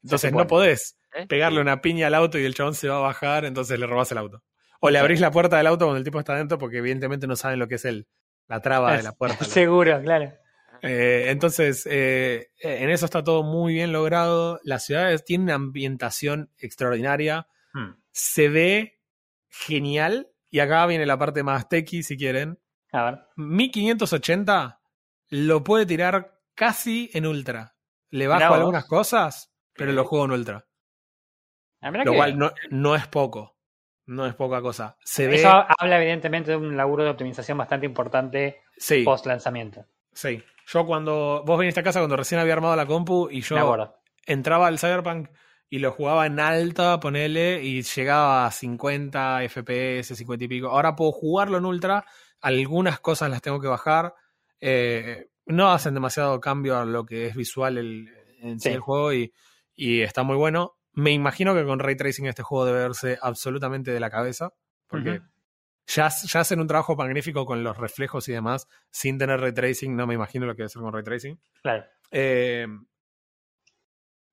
[SPEAKER 1] Entonces
[SPEAKER 2] Sí,
[SPEAKER 1] no podés
[SPEAKER 3] ¿Eh?
[SPEAKER 1] pegarle una piña al auto y el chabón se va a bajar, entonces le robás el auto. O le abrís la puerta del auto cuando el tipo está adentro porque evidentemente no saben lo que es el, la traba de la puerta.
[SPEAKER 2] Seguro, claro.
[SPEAKER 1] Eh, entonces, eh, en eso está todo muy bien logrado. Las ciudades tienen una ambientación extraordinaria.
[SPEAKER 2] Hmm.
[SPEAKER 1] Se ve genial. Y acá viene la parte más techie, si quieren.
[SPEAKER 2] A ver.
[SPEAKER 1] 1580 lo puede tirar casi en ultra. Le bajo algunas cosas, pero lo juego en ultra.
[SPEAKER 2] Ah,
[SPEAKER 1] Lo
[SPEAKER 2] que
[SPEAKER 1] cual no, no es poco. No es poca cosa. Se ve.
[SPEAKER 2] Eso habla evidentemente de un laburo de optimización bastante importante
[SPEAKER 1] Sí,
[SPEAKER 2] post lanzamiento.
[SPEAKER 1] sí. Yo cuando. Vos viniste a casa cuando recién había armado la compu y yo entraba al Cyberpunk y lo jugaba en alta, ponele, y llegaba a 50 FPS, 50 y pico. Ahora puedo jugarlo en ultra, algunas cosas las tengo que bajar. eh, no hacen demasiado cambio a lo que es visual el, en sí el juego y, y está muy bueno. Me imagino que con Ray Tracing este juego debe verse absolutamente de la cabeza, porque ya, ya hacen un trabajo magnífico con los reflejos y demás, sin tener Ray Tracing, no me imagino lo que a hacer con Ray Tracing.
[SPEAKER 2] Claro.
[SPEAKER 1] Eh,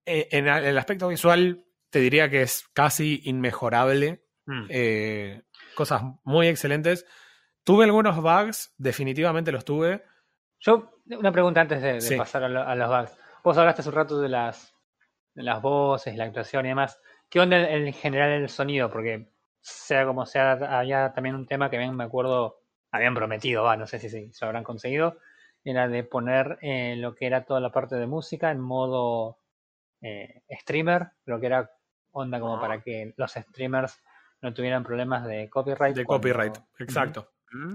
[SPEAKER 1] eh, en el aspecto visual, te diría que es casi inmejorable.
[SPEAKER 2] Mm.
[SPEAKER 1] Eh, cosas muy excelentes. Tuve algunos bugs, definitivamente los tuve.
[SPEAKER 2] Yo, una pregunta antes de, de
[SPEAKER 1] Sí.
[SPEAKER 2] pasar a, lo- a los bugs. Vos hablaste hace un rato de las, de las voces, la actuación y demás. ¿Qué onda en, en general el sonido? Porque sea como sea, había también un tema que bien me acuerdo, habían prometido, va, no sé si, si se lo habrán conseguido, era de poner eh, lo que era toda la parte de música en modo eh, streamer, lo que era onda como
[SPEAKER 1] Ah.
[SPEAKER 2] para que los streamers no tuvieran problemas de copyright.
[SPEAKER 1] De
[SPEAKER 2] cuando-
[SPEAKER 1] copyright, exacto.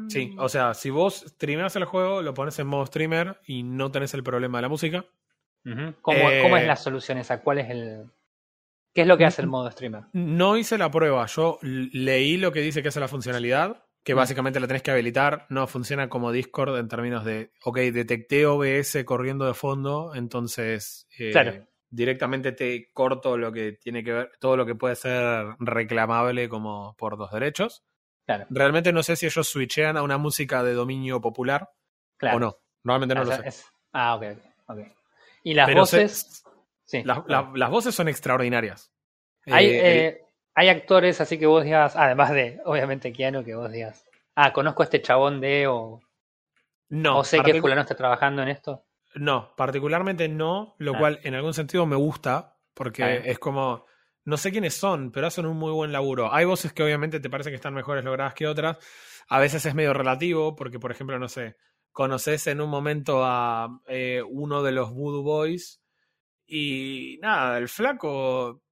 [SPEAKER 1] Sí, o sea, si vos streameas el juego, lo pones en modo streamer y no tenés el problema de la música.
[SPEAKER 2] ¿Cómo,
[SPEAKER 1] Eh,
[SPEAKER 2] cómo es la solución esa? ¿Cuál es el. ¿Qué es lo que hace el modo streamer?
[SPEAKER 1] No hice la prueba, yo leí lo que dice que hace la funcionalidad, que
[SPEAKER 2] Mm.
[SPEAKER 1] básicamente la tenés que habilitar, no funciona como Discord en términos de, ok, detecté OBS corriendo de fondo, entonces eh,
[SPEAKER 2] Claro.
[SPEAKER 1] Directamente te corto lo que tiene que ver, todo lo que puede ser reclamable como por los derechos.
[SPEAKER 2] Claro,
[SPEAKER 1] Realmente no sé si ellos switchean a una música de dominio popular
[SPEAKER 2] claro.
[SPEAKER 1] o no, normalmente no
[SPEAKER 2] Ah,
[SPEAKER 1] lo sé.
[SPEAKER 2] es- ah, ok, ok. Y las
[SPEAKER 1] Pero
[SPEAKER 2] voces. sí.
[SPEAKER 1] las, la- las voces son extraordinarias.
[SPEAKER 2] hay,
[SPEAKER 1] Eh,
[SPEAKER 2] eh, hay actores así que vos digas, además de, obviamente, Keanu, que vos digas, ah, conozco a este chabón de, o,
[SPEAKER 1] no,
[SPEAKER 2] o sé que fulano está trabajando en esto.
[SPEAKER 1] No, particularmente no, lo
[SPEAKER 2] Ah.
[SPEAKER 1] cual en algún sentido me gusta, porque
[SPEAKER 2] Ah,
[SPEAKER 1] es como, no sé quiénes son, pero hacen un muy buen laburo. Hay voces que obviamente te parecen que están mejores logradas que otras, a veces es medio relativo, porque por ejemplo, no sé, conoces en un momento a eh, uno de los Voodoo Boys y nada, el flaco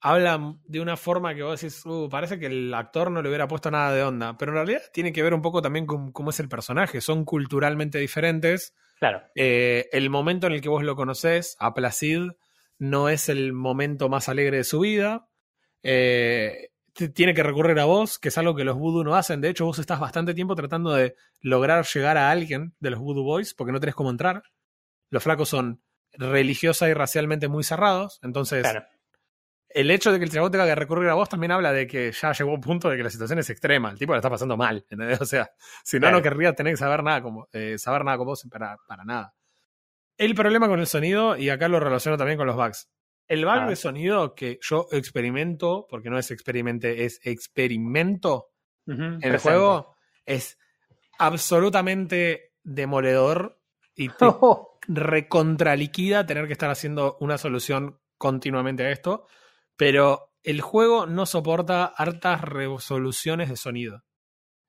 [SPEAKER 1] habla de una forma que vos decís, "Uh, parece que el actor no le hubiera puesto nada de onda, pero en realidad tiene que ver un poco también con cómo es el personaje, son culturalmente diferentes.
[SPEAKER 2] Claro,
[SPEAKER 1] Eh, el momento en el que vos lo conocés, a Placid, no es el momento más alegre de su vida. Eh, tiene que recurrir a vos, que es algo que los Voodoo no hacen. De hecho, vos estás bastante tiempo tratando de lograr llegar a alguien de los Voodoo Boys, porque no tenés cómo entrar. Los flacos son religiosa y racialmente muy cerrados. Entonces,
[SPEAKER 2] claro.
[SPEAKER 1] El hecho de que el chabón tenga que recurrir a vos también habla de que ya llegó un punto de que la situación es extrema. El tipo la está pasando mal. ¿entendés? O sea, si no,
[SPEAKER 2] Claro.
[SPEAKER 1] no querría tener que saber nada, como, eh, saber nada con vos para, para nada. el problema con el sonido, y acá lo relaciono también con los bugs. El bug
[SPEAKER 2] Ah.
[SPEAKER 1] de sonido que yo experimento, porque no es experimente, es experimento en el juego, es absolutamente demoledor y te recontraliquida tener que estar haciendo una solución continuamente a esto, pero el juego no soporta hartas resoluciones de sonido.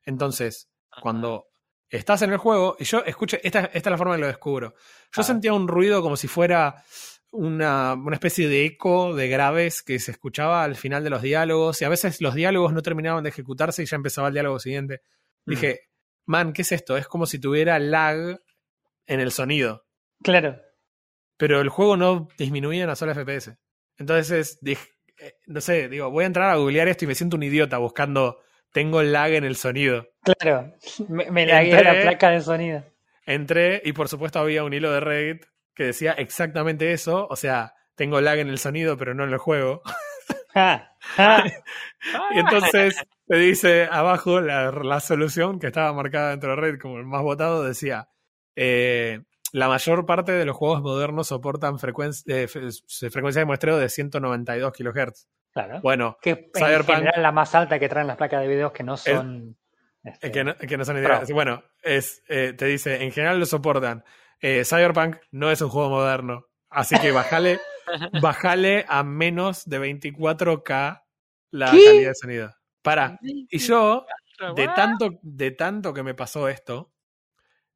[SPEAKER 1] Entonces, cuando estás en el juego, y yo escuché, esta, esta es la forma en que lo descubro. Yo
[SPEAKER 2] Ah.
[SPEAKER 1] sentía un ruido como si fuera una, una especie de eco de graves que se escuchaba al final de los diálogos, y a veces los diálogos no terminaban de ejecutarse y ya empezaba el diálogo siguiente.
[SPEAKER 2] Mm.
[SPEAKER 1] Dije, man, ¿qué es esto? Es como si tuviera lag en el sonido,
[SPEAKER 2] Claro.
[SPEAKER 1] pero el juego no disminuía en una sola FPS. Entonces dije, no sé, digo, voy a entrar a googlear esto y me siento un idiota buscando, tengo lag en el sonido.
[SPEAKER 2] Claro. Me, me lagué la placa de sonido.
[SPEAKER 1] Entré y por supuesto había un hilo de Reddit que decía exactamente eso, o sea, tengo lag en el sonido, pero no en el juego.
[SPEAKER 2] Ja, ja.
[SPEAKER 1] Y entonces te dice abajo la, la solución que estaba marcada dentro de Reddit como el más votado, decía, eh, la mayor parte de los juegos modernos soportan frecuencia, eh, frecuencia de muestreo de 192 kHz.
[SPEAKER 2] Claro.
[SPEAKER 1] Bueno,
[SPEAKER 2] que en
[SPEAKER 1] Cyberpunk-
[SPEAKER 2] general la más alta que traen las placas de videos que no son. este,
[SPEAKER 1] eh, que no, que no son ideas. Bueno, es, eh, te dice, en general lo soportan. Eh, Cyberpunk no es un juego moderno, así que bajale, bajale a menos de 24K la
[SPEAKER 2] ¿Qué?
[SPEAKER 1] calidad de sonido. Para. Y yo, de tanto, de tanto que me pasó esto,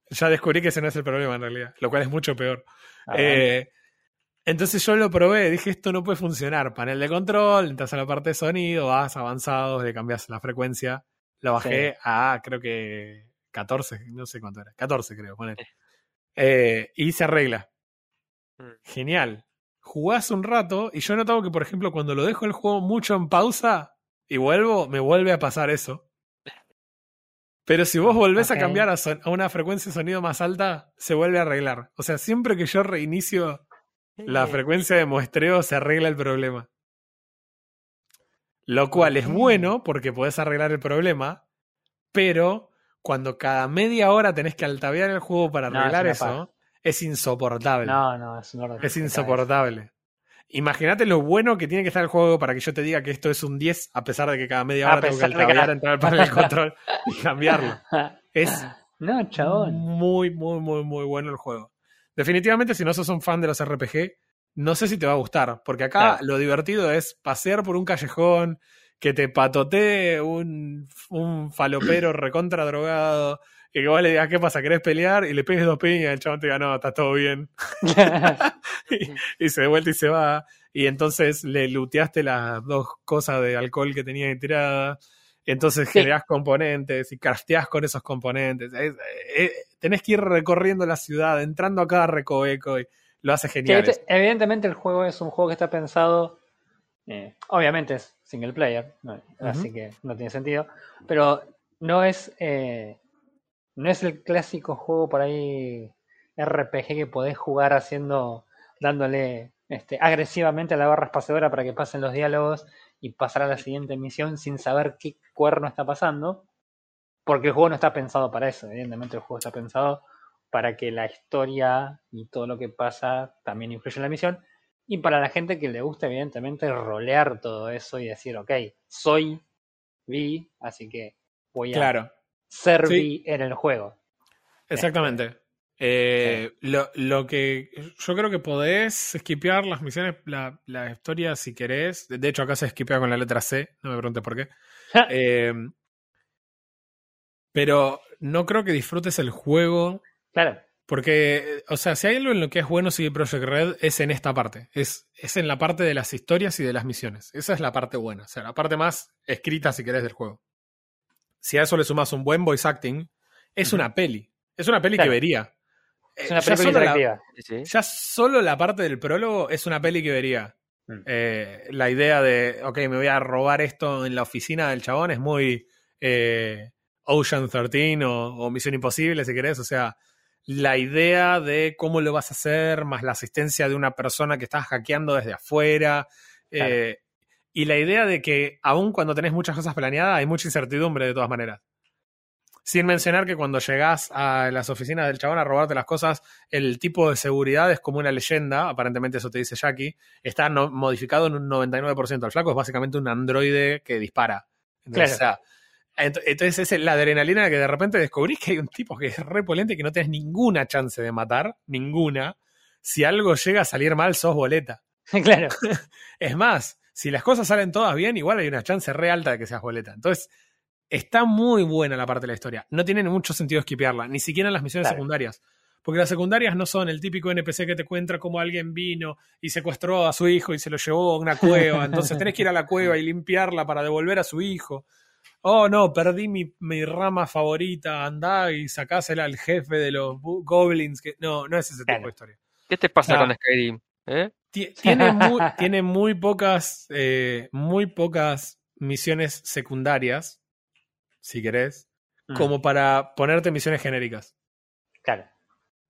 [SPEAKER 1] ya descubrí que ese no es el problema en realidad, lo cual es mucho peor.
[SPEAKER 2] ah.
[SPEAKER 1] Eh, entonces yo lo probé, dije esto no puede funcionar. Panel de control, entras a la parte de sonido, vas avanzado, le cambias la frecuencia. Lo bajé a creo que 14, no sé cuánto era. 14 creo, ponele. Eh, y se arregla.
[SPEAKER 3] Mm.
[SPEAKER 1] Genial. Jugás un rato y yo he notado que, por ejemplo, cuando lo dejo el juego mucho en pausa y vuelvo, me vuelve a pasar eso. Pero si vos volvés a cambiar a, son- a una frecuencia de sonido más alta, se vuelve a arreglar. O sea, siempre que yo reinicio la frecuencia de muestreo, se arregla el problema. Lo cual es bueno porque podés arreglar el problema, pero cuando cada media hora tenés que altavear el juego para
[SPEAKER 2] No, es
[SPEAKER 1] arreglar eso, es insoportable.
[SPEAKER 2] No, no, es.
[SPEAKER 1] Es insoportable. Imagínate lo bueno que tiene que estar el juego para que yo te diga que esto es un 10, a pesar de que cada media hora tengo que
[SPEAKER 2] de que
[SPEAKER 1] entrar al panel de control y cambiarlo. Es
[SPEAKER 2] No, chabón.
[SPEAKER 1] muy, muy, muy, muy bueno el juego. Definitivamente, si no sos un fan de los RPG, no sé si te va a gustar, porque acá
[SPEAKER 2] Claro.
[SPEAKER 1] lo divertido es pasear por un callejón, que te patotee un, un falopero recontra drogado, que vos le digas, ¿qué pasa? ¿Querés pelear? Y le pegues dos piñas el chabón te diga, no, está todo bien. y, y se de vuelta y se va. Y entonces le luteaste las dos cosas de alcohol que tenía. Y entonces
[SPEAKER 2] Sí.
[SPEAKER 1] generás componentes y crafteás con esos componentes. Es- eh, tenés que ir recorriendo la ciudad, entrando a cada recoveco y lo hace genial.
[SPEAKER 2] evidentemente el juego es un juego que está pensado. eh, obviamente es single player, no- así que no tiene sentido. Pero no es. eh, no es el clásico juego por ahí RPG que podés jugar haciendo. dándole este, agresivamente a la barra espaciadora para que pasen los diálogos y pasar a la siguiente misión sin saber qué cuerno está pasando. Porque el juego no está pensado para eso. Evidentemente el juego está pensado para que la historia y todo lo que pasa también influya en la misión. Y para la gente que le gusta, evidentemente, rolear todo eso y decir, ok, soy Vi, así que voy a
[SPEAKER 1] Claro,
[SPEAKER 2] ser
[SPEAKER 1] Sí.
[SPEAKER 2] Vi en el juego.
[SPEAKER 1] exactamente. Eh, lo, lo que yo creo que podés esquipear las misiones, la, la historia si querés. De hecho, acá se esquipea con la letra C, no me preguntes por qué. Eh, pero no creo que disfrutes el juego.
[SPEAKER 2] Claro,
[SPEAKER 1] Porque, o sea, si hay algo en lo que es bueno CD Projekt Red, es en esta parte. Es, es en la parte de las historias y de las misiones. Esa es la parte buena. O sea, la parte más escrita, si querés, del juego. Si a eso le sumas un buen voice acting, es una peli. Es una peli
[SPEAKER 2] Claro.
[SPEAKER 1] que vería.
[SPEAKER 2] es
[SPEAKER 1] Eh,
[SPEAKER 2] una
[SPEAKER 1] ya
[SPEAKER 2] película
[SPEAKER 1] solo la-
[SPEAKER 2] interactiva.
[SPEAKER 3] Sí, sí.
[SPEAKER 1] ya solo la parte del prólogo es una peli que vería.
[SPEAKER 2] Mm.
[SPEAKER 1] Eh, la idea de, ok, me voy a robar esto en la oficina del chabón es muy eh, Ocean 13 o, o Misión Imposible, si querés. O sea, la idea de cómo lo vas a hacer, más la asistencia de una persona que estás hackeando desde afuera. eh, y la idea de que, aun cuando tenés muchas cosas planeadas, hay mucha incertidumbre de todas maneras. Sin mencionar que cuando llegás a las oficinas del chabón a robarte las cosas, el tipo de seguridad es como una leyenda, aparentemente eso te dice Jackie, está no- modificado en un 99%. El flaco es básicamente un androide que dispara. Entonces,
[SPEAKER 2] Claro.
[SPEAKER 1] o sea, ent- entonces es la adrenalina que de repente descubrís que hay un tipo que es repolente que no tenés ninguna chance de matar, ninguna. Si algo llega a salir mal, sos boleta.
[SPEAKER 2] claro.
[SPEAKER 1] Es más, si las cosas salen todas bien, igual hay una chance re alta de que seas boleta. Entonces, está muy buena la parte de la historia. No tiene mucho sentido esquipearla, ni siquiera en las misiones
[SPEAKER 2] Claro.
[SPEAKER 1] secundarias. Porque las secundarias no son el típico NPC que te cuenta cómo alguien vino y secuestró a su hijo y se lo llevó a una cueva. Entonces tenés que ir a la cueva y limpiarla para devolver a su hijo. Oh, no, perdí mi, mi rama favorita. Andá y sacásela al jefe de los goblins. Que... No, no es ese tipo
[SPEAKER 2] Claro.
[SPEAKER 1] de historia.
[SPEAKER 3] ¿Qué te pasa
[SPEAKER 1] Ah.
[SPEAKER 3] con Skyrim? ¿Eh?
[SPEAKER 1] Ti- Tiene muy, tiene muy pocas, eh, muy pocas misiones secundarias, si querés,
[SPEAKER 2] Mm,
[SPEAKER 1] como para ponerte misiones genéricas.
[SPEAKER 2] Claro.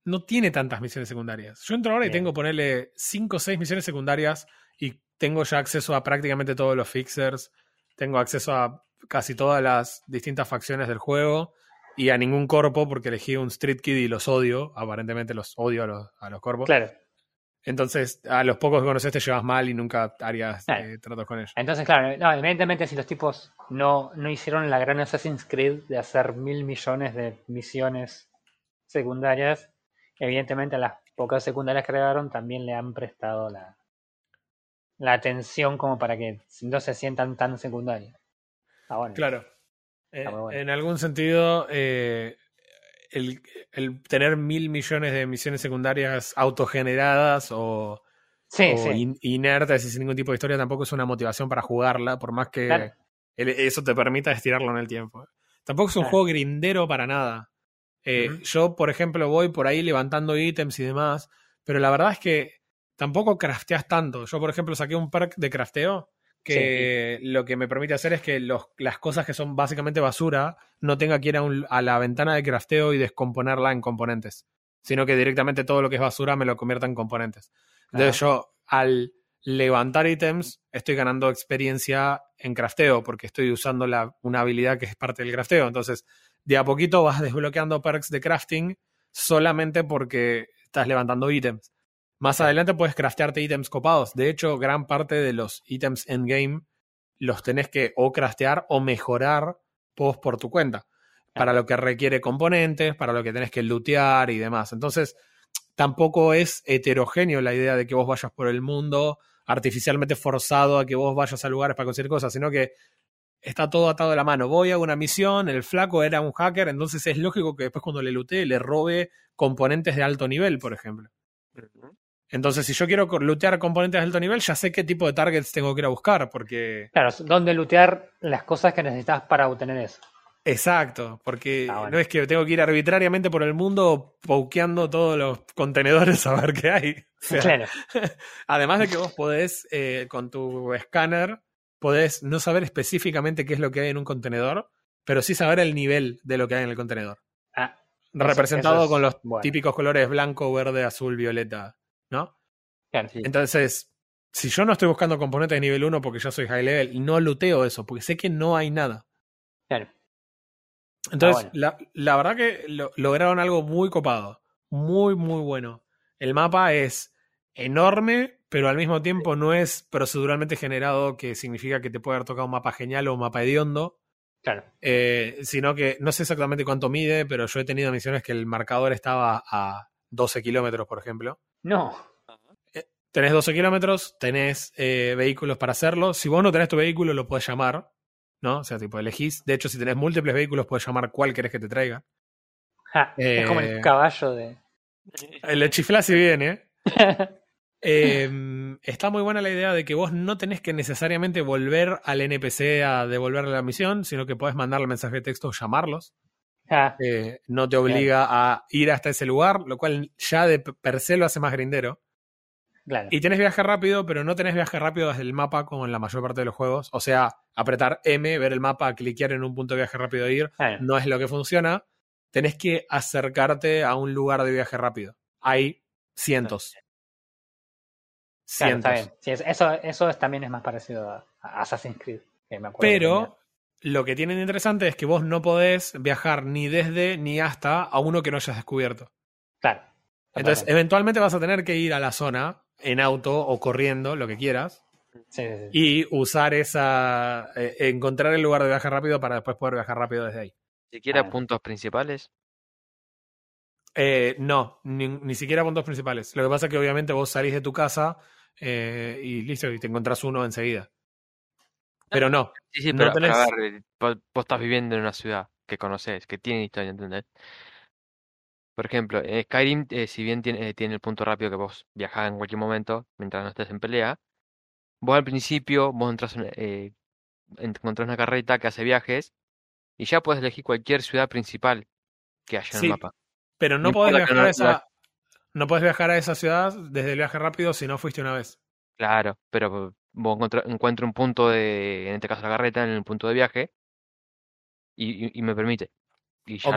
[SPEAKER 1] No tiene tantas misiones secundarias. Yo entro ahora y tengo ponerle 5 o 6 misiones secundarias y tengo ya acceso a prácticamente todos los fixers. Tengo acceso a casi todas las distintas facciones del juego y a ningún corpo porque elegí un Street Kid y los odio. Aparentemente los odio a los, a los corpos.
[SPEAKER 2] Claro.
[SPEAKER 1] Entonces, a los pocos que conoces te llevas mal y nunca harías
[SPEAKER 2] Claro.
[SPEAKER 1] eh, tratos con ellos.
[SPEAKER 2] Entonces, claro, no, evidentemente si los tipos no, no hicieron la gran Assassin's Creed de hacer mil millones de misiones secundarias, evidentemente a las pocas secundarias que agregaron también le han prestado la, la atención como para que no se sientan tan secundarias. Ah, bueno.
[SPEAKER 1] Claro. Eh,
[SPEAKER 2] bueno.
[SPEAKER 1] En algún sentido, eh, el, el tener mil millones de misiones secundarias autogeneradas o,
[SPEAKER 2] Sí,
[SPEAKER 1] o
[SPEAKER 2] sí.
[SPEAKER 1] in- inertes y sin ningún tipo de historia tampoco es una motivación para jugarla, por más que
[SPEAKER 2] Claro.
[SPEAKER 1] el- eso te permita estirarlo en el tiempo. Tampoco es un
[SPEAKER 2] Claro.
[SPEAKER 1] juego grindero para nada. Eh. Yo, por ejemplo, voy por ahí levantando ítems y demás, pero la verdad es que tampoco crafteas tanto. Yo, por ejemplo, saqué un perk de crafteo que lo que me permite hacer es que los- las cosas que son básicamente basura no tenga que ir a, un- a la ventana de crafteo y descomponerla en componentes, sino que directamente todo lo que es basura me lo convierta en componentes. Entonces yo, al levantar ítems, estoy ganando experiencia en crafteo, porque estoy usando la, una habilidad que es parte del crafteo. Entonces, de a poquito vas desbloqueando perks de crafting solamente porque estás levantando ítems. Más adelante puedes craftearte ítems copados. De hecho, gran parte de los ítems endgame los tenés que o craftear o mejorar vos por tu cuenta. Para lo que requiere componentes, para lo que tenés que lootear y demás. Entonces, tampoco es heterogéneo la idea de que vos vayas por el mundo artificialmente forzado a que vos vayas a lugares para conseguir cosas, sino que está todo atado de la mano. Voy a una misión, el flaco era un hacker, entonces es lógico que después cuando le lutee le robe componentes de alto nivel, por ejemplo. Entonces, si yo quiero lootear componentes de alto nivel, ya sé qué tipo de targets tengo que ir a buscar, porque...
[SPEAKER 2] Claro, donde lootear las cosas que necesitas para obtener eso.
[SPEAKER 1] Exacto, porque
[SPEAKER 2] Ah, bueno.
[SPEAKER 1] no es que tengo que ir arbitrariamente por el mundo pauqueando todos los contenedores a ver qué hay. O sea,
[SPEAKER 2] Claro.
[SPEAKER 1] Además de que vos podés, eh, con tu escáner, podés no saber específicamente qué es lo que hay en un contenedor, pero sí saber el nivel de lo que hay en el contenedor.
[SPEAKER 2] Ah,
[SPEAKER 1] Representado
[SPEAKER 2] eso es
[SPEAKER 1] con los
[SPEAKER 2] bueno.
[SPEAKER 1] típicos colores blanco, verde, azul, violeta, ¿no?
[SPEAKER 2] claro.
[SPEAKER 3] Sí.
[SPEAKER 1] Entonces, si yo no estoy buscando componentes de nivel 1 porque yo soy high level, no luteo eso, porque sé que no hay nada.
[SPEAKER 2] Claro.
[SPEAKER 1] Entonces,
[SPEAKER 2] bueno.
[SPEAKER 1] la, la verdad que lo- lograron algo muy copado. Muy, muy bueno. El mapa es enorme, pero al mismo tiempo no es proceduralmente generado, que significa que te puede haber tocado un mapa genial o un mapa hediondo.
[SPEAKER 2] Claro.
[SPEAKER 1] eh, sino que no sé exactamente cuánto mide, pero yo he tenido misiones que el marcador estaba a 12 kilómetros, por ejemplo.
[SPEAKER 2] No.
[SPEAKER 1] Tenés 12 kilómetros, tenés eh, vehículos para hacerlo. Si vos no tenés tu vehículo, lo podés llamar, ¿no? O sea, tipo, elegís. De hecho, si tenés múltiples vehículos, podés llamar cuál querés que te traiga.
[SPEAKER 2] Ja, Es como
[SPEAKER 1] Eh,
[SPEAKER 2] el caballo de.
[SPEAKER 1] El chiflá si viene. Eh, está muy buena la idea de que vos no tenés que necesariamente volver al NPC a devolverle la misión, sino que podés mandarle mensaje de texto o llamarlos. Eh, no te obliga a ir hasta ese lugar, lo cual ya de per se lo hace más grindero.
[SPEAKER 2] claro.
[SPEAKER 1] Y tenés viaje rápido, pero no tenés viaje rápido desde el mapa como en la mayor parte de los juegos. O sea, apretar M, ver el mapa, cliquear en un punto de viaje rápido e ir,
[SPEAKER 2] Claro.
[SPEAKER 1] no es lo que funciona. Tenés que acercarte a un lugar de viaje rápido. Hay cientos. Cientos.
[SPEAKER 2] está bien. Sí, es- eso, eso es- también es más parecido a, Assassin's Creed. que me acuerdo
[SPEAKER 1] Pero lo que tiene de interesante es que vos no podés viajar ni desde ni hasta a uno que no hayas descubierto.
[SPEAKER 2] Claro.
[SPEAKER 1] Entonces, eventualmente vas a tener que ir a la zona en auto o corriendo, lo que quieras,
[SPEAKER 2] Sí, sí, sí.
[SPEAKER 1] y usar esa. eh, encontrar el lugar de viaje rápido para después poder viajar rápido desde ahí.
[SPEAKER 3] Siquiera
[SPEAKER 2] Ah.
[SPEAKER 3] puntos principales.
[SPEAKER 1] Eh, no, ni, ni siquiera puntos principales. Lo que pasa es que obviamente vos salís de tu casa eh, y listo, y te encontrás uno enseguida. Pero no,
[SPEAKER 3] Sí, sí,
[SPEAKER 1] No
[SPEAKER 3] pero, ver, eh, vos, vos estás viviendo en una ciudad que conoces, que tiene historia, ¿entendés? Por ejemplo, en Skyrim, eh, si bien tiene, eh, tiene el punto rápido que vos viajás en cualquier momento, mientras no estés en pelea, vos al principio, vos entras en, eh, encontrás una carreta que hace viajes y ya puedes elegir cualquier ciudad principal que haya en
[SPEAKER 1] Sí.
[SPEAKER 3] el mapa.
[SPEAKER 1] pero no,
[SPEAKER 3] No
[SPEAKER 1] podés viajar
[SPEAKER 3] no-
[SPEAKER 1] a esa. No podés viajar a esa ciudad desde el viaje rápido si no fuiste una vez.
[SPEAKER 3] Claro, pero vos encuentro un punto de, en este caso la carreta, en el punto de viaje y, y- y me permite. Y ya no-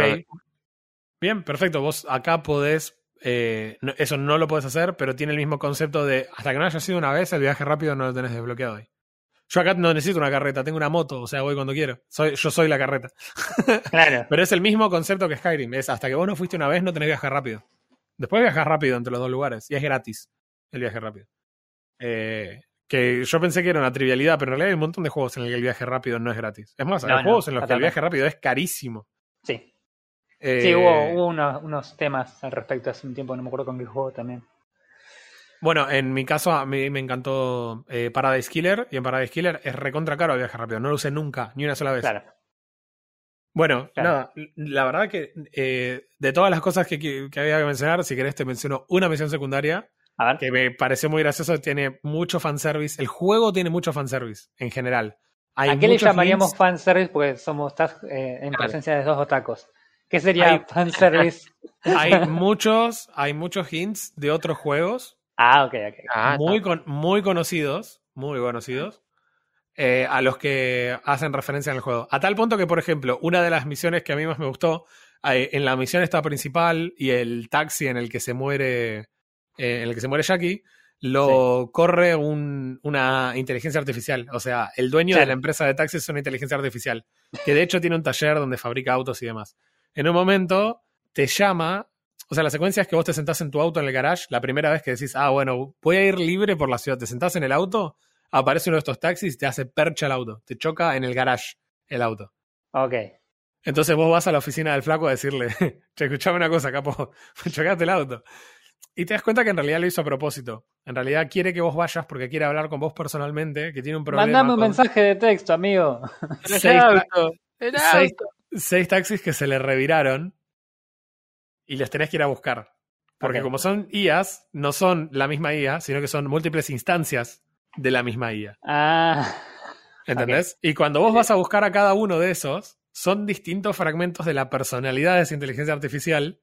[SPEAKER 1] Bien, perfecto. Vos acá podés. eh, no- eso no lo podés hacer, pero tiene el mismo concepto de hasta que no haya sido una vez, el viaje rápido no lo tenés desbloqueado ahí. Yo acá no necesito una carreta, tengo una moto, o sea, voy cuando quiero. Soy, yo soy la carreta.
[SPEAKER 2] Claro.
[SPEAKER 1] Pero es el mismo concepto que Skyrim. Es hasta que vos no fuiste una vez, no tenés viaje rápido. Después viajas rápido entre los dos lugares. Y es gratis el viaje rápido. Eh, que yo pensé que era una trivialidad, pero en realidad hay un montón de juegos en el que el viaje rápido no es gratis. Es más,
[SPEAKER 2] No,
[SPEAKER 1] hay
[SPEAKER 2] no,
[SPEAKER 1] juegos en los que el viaje rápido es carísimo.
[SPEAKER 2] Sí.
[SPEAKER 1] Eh,
[SPEAKER 2] Sí, hubo, hubo unos, unos temas al respecto hace un tiempo, no me acuerdo con qué juego también.
[SPEAKER 1] Bueno, en mi caso a mí me encantó eh, Paradise Killer y en Paradise Killer es recontra caro el viaje rápido. No lo usé nunca, ni una sola vez.
[SPEAKER 2] Claro.
[SPEAKER 1] Bueno,
[SPEAKER 2] Claro.
[SPEAKER 1] nada, la verdad que eh, de todas las cosas que, que- que había que mencionar, si querés te menciono una misión secundaria
[SPEAKER 2] A ver.
[SPEAKER 1] que me pareció muy gracioso, tiene mucho fanservice. El juego tiene mucho fanservice en general. Hay
[SPEAKER 2] ¿A qué le llamaríamos
[SPEAKER 1] hints.
[SPEAKER 2] fanservice? Porque somos estás eh, en
[SPEAKER 3] Claro.
[SPEAKER 2] presencia de dos otacos. ¿Qué sería
[SPEAKER 1] Hay-
[SPEAKER 2] fanservice?
[SPEAKER 1] Hay muchos, hay muchos hints de otros juegos
[SPEAKER 2] ah, ok, ok.
[SPEAKER 3] Ah,
[SPEAKER 1] muy,
[SPEAKER 3] está.
[SPEAKER 1] con- muy conocidos, muy conocidos, eh, a los que hacen referencia en el juego. A tal punto que, por ejemplo, una de las misiones que a mí más me gustó, eh, en la misión esta principal y el taxi en el que se muere, eh, en el que se muere Jackie, lo corre un- una inteligencia artificial. O sea, el dueño de la empresa de taxis es una inteligencia artificial, que de hecho tiene un taller donde fabrica autos y demás. En un momento te llama, o sea, la secuencia es que vos te sentás en tu auto en el garage, la primera vez que decís, ah, bueno, voy a ir libre por la ciudad, te sentás en el auto, aparece uno de estos taxis y te hace percha el auto, te choca en el garage el auto.
[SPEAKER 2] Ok.
[SPEAKER 1] Entonces vos vas a la oficina del flaco a decirle, che, escuchame una cosa, capo, me chocaste el auto. Y te das cuenta que en realidad lo hizo a propósito. En realidad quiere que vos vayas porque quiere hablar con vos personalmente, que tiene un problema.
[SPEAKER 2] Mandame un
[SPEAKER 1] con
[SPEAKER 2] mensaje de texto, amigo.
[SPEAKER 1] Seis,
[SPEAKER 3] auto,
[SPEAKER 1] seis- taxis que se le reviraron y los tenés que ir a buscar. Porque como son IAs, no son la misma IA, sino que son múltiples instancias de la misma IA.
[SPEAKER 2] Ah.
[SPEAKER 1] ¿Entendés? Y cuando vos vas a buscar a cada uno de esos, son distintos fragmentos de la personalidad de esa inteligencia artificial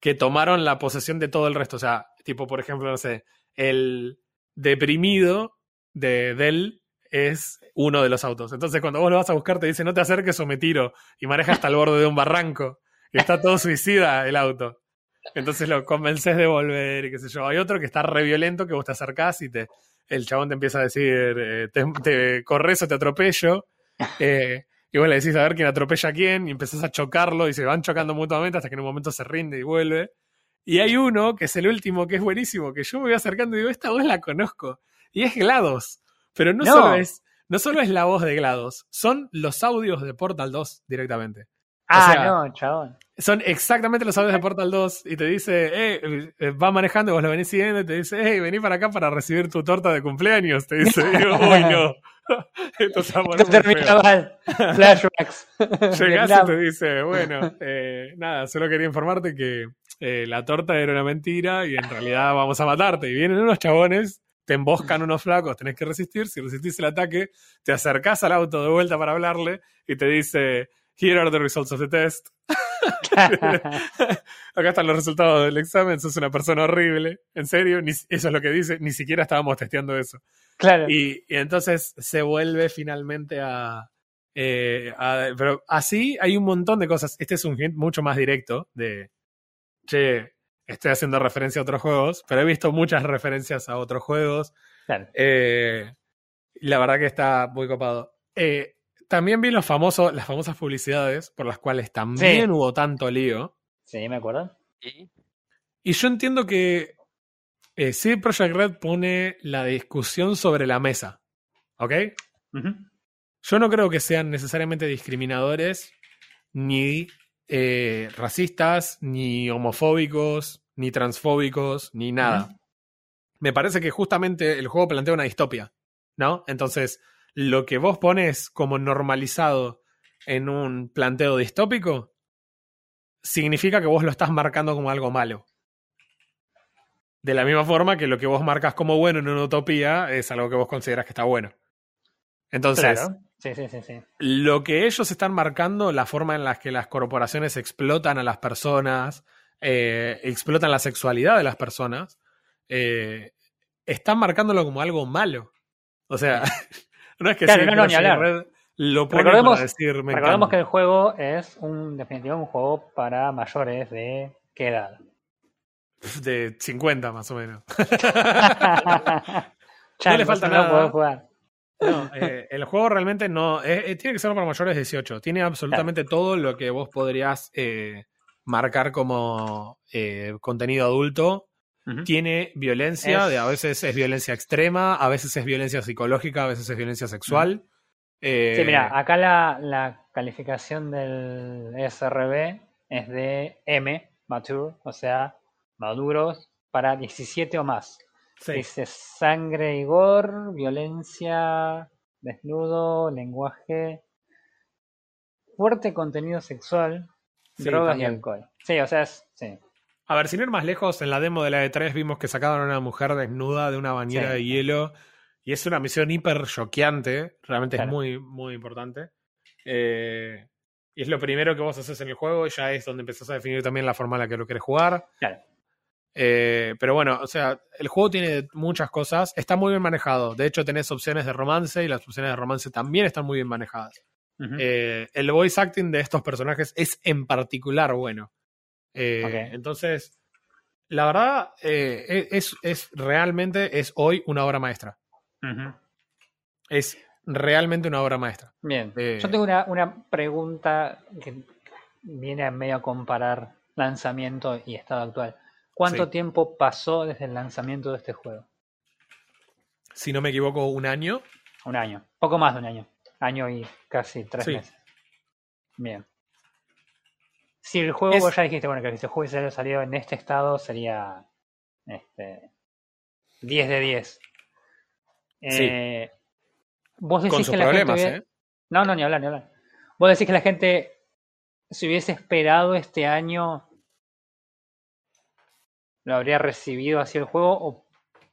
[SPEAKER 1] que tomaron la posesión de todo el resto. O sea, tipo, por ejemplo, no sé, el deprimido de Dell es uno de los autos. Entonces, cuando vos lo vas a buscar, te dice, no te acerques o me tiro. Y maneja hasta el borde de un barranco. Y está todo suicida el auto. Entonces lo convences de volver y qué sé yo. Hay otro que está re violento que vos te acercás y te, el chabón te empieza a decir, eh, te, te corres o te atropello. Eh, y vos le decís a ver quién atropella a quién y empezás a chocarlo y se van chocando mutuamente hasta que en un momento se rinde y vuelve. Y hay uno que es el último, que es buenísimo, que yo me voy acercando y digo, esta voz la conozco. Y es GLaDOS. Pero no,
[SPEAKER 2] No.
[SPEAKER 1] Solo es, no solo es la voz de GLaDOS, son los audios de Portal 2 directamente.
[SPEAKER 2] Ah,
[SPEAKER 1] sea,
[SPEAKER 2] no, chabón.
[SPEAKER 1] Son exactamente los audios de Portal 2 y te dice, eh, eh, va manejando vos lo venís siguiendo y te dice, hey, vení para acá para recibir tu torta de cumpleaños. Te dice, uy, no. Esto poner
[SPEAKER 2] Esto termina mal. Flashbacks.
[SPEAKER 1] Llegás y te dice, bueno, eh, nada, solo quería informarte que eh, la torta era una mentira y en realidad vamos a matarte. Y vienen unos chabones, te emboscan unos flacos, tenés que resistir. Si resistís el ataque, te acercás al auto de vuelta para hablarle y te dice, here are the results of the test. Acá están los resultados del examen, sos una persona horrible. En serio, ni- eso es lo que dice, ni siquiera estábamos testeando eso.
[SPEAKER 2] claro.
[SPEAKER 1] Y, y entonces se vuelve finalmente a, eh, a- Pero así hay un montón de cosas. Este es un hint mucho más directo de. Che, estoy haciendo referencia a otros juegos, pero he visto muchas referencias a otros juegos.
[SPEAKER 2] Claro.
[SPEAKER 1] Eh, la verdad que está muy copado. Eh, también vi los famosos, las famosas publicidades por las cuales también
[SPEAKER 2] Sí.
[SPEAKER 1] hubo tanto lío.
[SPEAKER 2] Sí, me acuerdo.
[SPEAKER 3] Y
[SPEAKER 1] Y yo entiendo que eh, CD Projekt Red pone la discusión sobre la mesa. ¿Ok? Yo no creo que sean necesariamente discriminadores, ni eh, racistas, ni homofóbicos, ni transfóbicos, ni nada. Me parece que justamente el juego plantea una distopia, ¿no? Entonces, lo que vos pones como normalizado en un planteo distópico significa que vos lo estás marcando como algo malo. De la misma forma que lo que vos marcas como bueno en una utopía es algo que vos consideras que está bueno. Entonces,
[SPEAKER 2] Claro. Sí, sí, sí, sí.
[SPEAKER 1] lo que ellos están marcando, la forma en la que las corporaciones explotan a las personas, eh, explotan la sexualidad de las personas, eh, están marcándolo como algo malo. O sea, no es que
[SPEAKER 2] Claro, no, no, ni hablar.
[SPEAKER 1] Red lo pone
[SPEAKER 2] Recordemos-
[SPEAKER 1] para decir, me
[SPEAKER 2] Recordemos que el juego es un, en definitiva, un juego para mayores de qué edad.
[SPEAKER 1] de 50 más o menos.
[SPEAKER 2] Chan,
[SPEAKER 1] le falta
[SPEAKER 2] no
[SPEAKER 1] nada.
[SPEAKER 2] podés jugar.
[SPEAKER 1] No, eh, el juego realmente no. eh, eh, tiene que ser para mayores de 18. Tiene absolutamente todo lo que vos podrías eh, marcar como contenido adulto. Tiene violencia,
[SPEAKER 2] Es-
[SPEAKER 1] de a veces es violencia extrema, a veces es violencia psicológica, a veces es violencia sexual. Eh,
[SPEAKER 2] Sí, mira, acá la, la calificación del SRB es de M, mature, o sea, maduros, para 17 o más.
[SPEAKER 1] sí.
[SPEAKER 2] Dice sangre y gore, violencia, desnudo, lenguaje, fuerte contenido sexual,
[SPEAKER 1] Sí,
[SPEAKER 2] drogas
[SPEAKER 1] también.
[SPEAKER 2] y alcohol. Sí, o sea, es, sí.
[SPEAKER 1] A ver, sin ir más lejos, en la demo de la E3 vimos que sacaban a una mujer desnuda de una bañera
[SPEAKER 2] Sí.
[SPEAKER 1] de hielo. Y es una misión hiper choqueante. Realmente
[SPEAKER 2] Claro.
[SPEAKER 1] es muy, muy importante. Eh, y es lo primero que vos haces en el juego. Ya es donde empezás a definir también la forma en la que lo querés jugar.
[SPEAKER 2] Claro.
[SPEAKER 1] Eh, pero bueno, o sea, el juego tiene muchas cosas. Está muy bien manejado. De hecho, tenés opciones de romance. Y las opciones de romance también están muy bien manejadas. Eh, el voice acting de estos personajes es en particular bueno. Eh. Entonces, la verdad, eh, es, es realmente, es hoy una obra maestra. Es realmente una obra maestra.
[SPEAKER 2] Bien,
[SPEAKER 1] Eh,
[SPEAKER 2] yo tengo una, una pregunta que viene a medio a comparar lanzamiento y estado actual. ¿Cuánto
[SPEAKER 1] Sí.
[SPEAKER 2] tiempo pasó desde el lanzamiento de este juego?
[SPEAKER 1] Si no me equivoco, un año.
[SPEAKER 2] Un año, poco más de un año, año y casi tres
[SPEAKER 1] Sí.
[SPEAKER 2] meses. Bien. Si el juego,
[SPEAKER 1] Es-
[SPEAKER 2] vos ya dijiste, bueno, que si el juego hubiese salido en este estado sería este, 10 de 10.
[SPEAKER 1] Sí.
[SPEAKER 2] Eh, vos decís
[SPEAKER 1] Con sus
[SPEAKER 2] que la gente
[SPEAKER 1] problemas, ¿eh?
[SPEAKER 2] No, no, ni hablar, ni hablar. Vos decís que la gente, si hubiese esperado este año, lo habría recibido así el juego o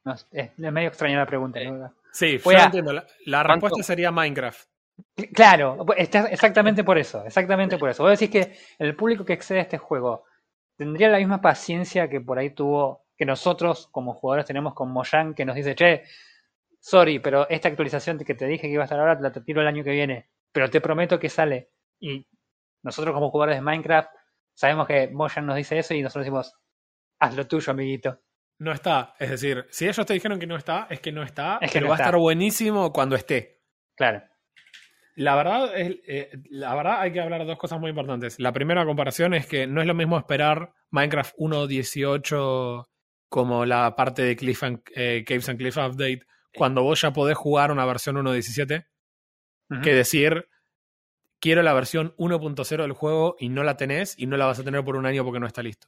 [SPEAKER 2] no, es, medio extraña la pregunta. ¿no?
[SPEAKER 1] Sí,
[SPEAKER 2] a-
[SPEAKER 1] entiendo. La, respuesta sería Minecraft.
[SPEAKER 2] Claro, está exactamente por eso, exactamente por eso. Vos decís que el público que accede a este juego tendría la misma paciencia que por ahí tuvo, que nosotros como jugadores tenemos con Mojang, que nos dice, che, sorry, pero esta actualización que te dije que iba a estar ahora, te la tiro el año que viene, pero te prometo que sale. Y nosotros como jugadores de Minecraft sabemos que Mojang nos dice eso y nosotros decimos, haz lo tuyo, amiguito.
[SPEAKER 1] No está. Es decir, si ellos te dijeron que no está, es que no está.
[SPEAKER 2] Es que
[SPEAKER 1] pero
[SPEAKER 2] no
[SPEAKER 1] va
[SPEAKER 2] está.
[SPEAKER 1] a estar buenísimo cuando esté.
[SPEAKER 2] Claro.
[SPEAKER 1] La verdad, es, eh, la verdad hay que hablar de dos cosas muy importantes. La primera comparación es que no es lo mismo esperar Minecraft 1.18 como la parte de Cliff and- eh, Caves and Cliff Update cuando vos ya podés jugar una versión 1.17
[SPEAKER 2] Ujú.
[SPEAKER 1] que decir quiero la versión 1.0 del juego y no la tenés y no la vas a tener por un año porque no está listo.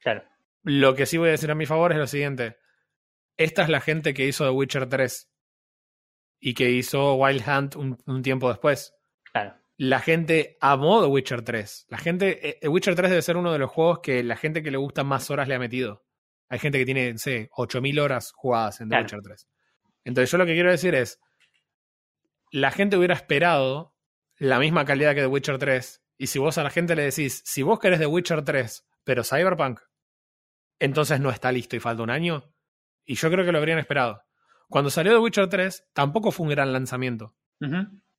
[SPEAKER 2] Claro.
[SPEAKER 1] Lo que sí voy a decir a mi favor es lo siguiente. Esta es la gente que hizo The Witcher 3 y que hizo Wild Hunt un, un tiempo después.
[SPEAKER 2] Claro.
[SPEAKER 1] La gente amó The Witcher 3. La gente, eh, The Witcher 3 debe ser uno de los juegos que la gente que le gusta más horas le ha metido. Hay gente que tiene, no sé, 8000 horas jugadas en The
[SPEAKER 2] Claro.
[SPEAKER 1] Witcher 3. Entonces yo lo que quiero decir es, la gente hubiera esperado la misma calidad que The Witcher 3 y si vos a la gente le decís, si vos querés The Witcher 3, pero Cyberpunk, entonces no está listo y falta un año. Y yo creo que lo habrían esperado. Cuando salió The Witcher 3, tampoco fue un gran lanzamiento,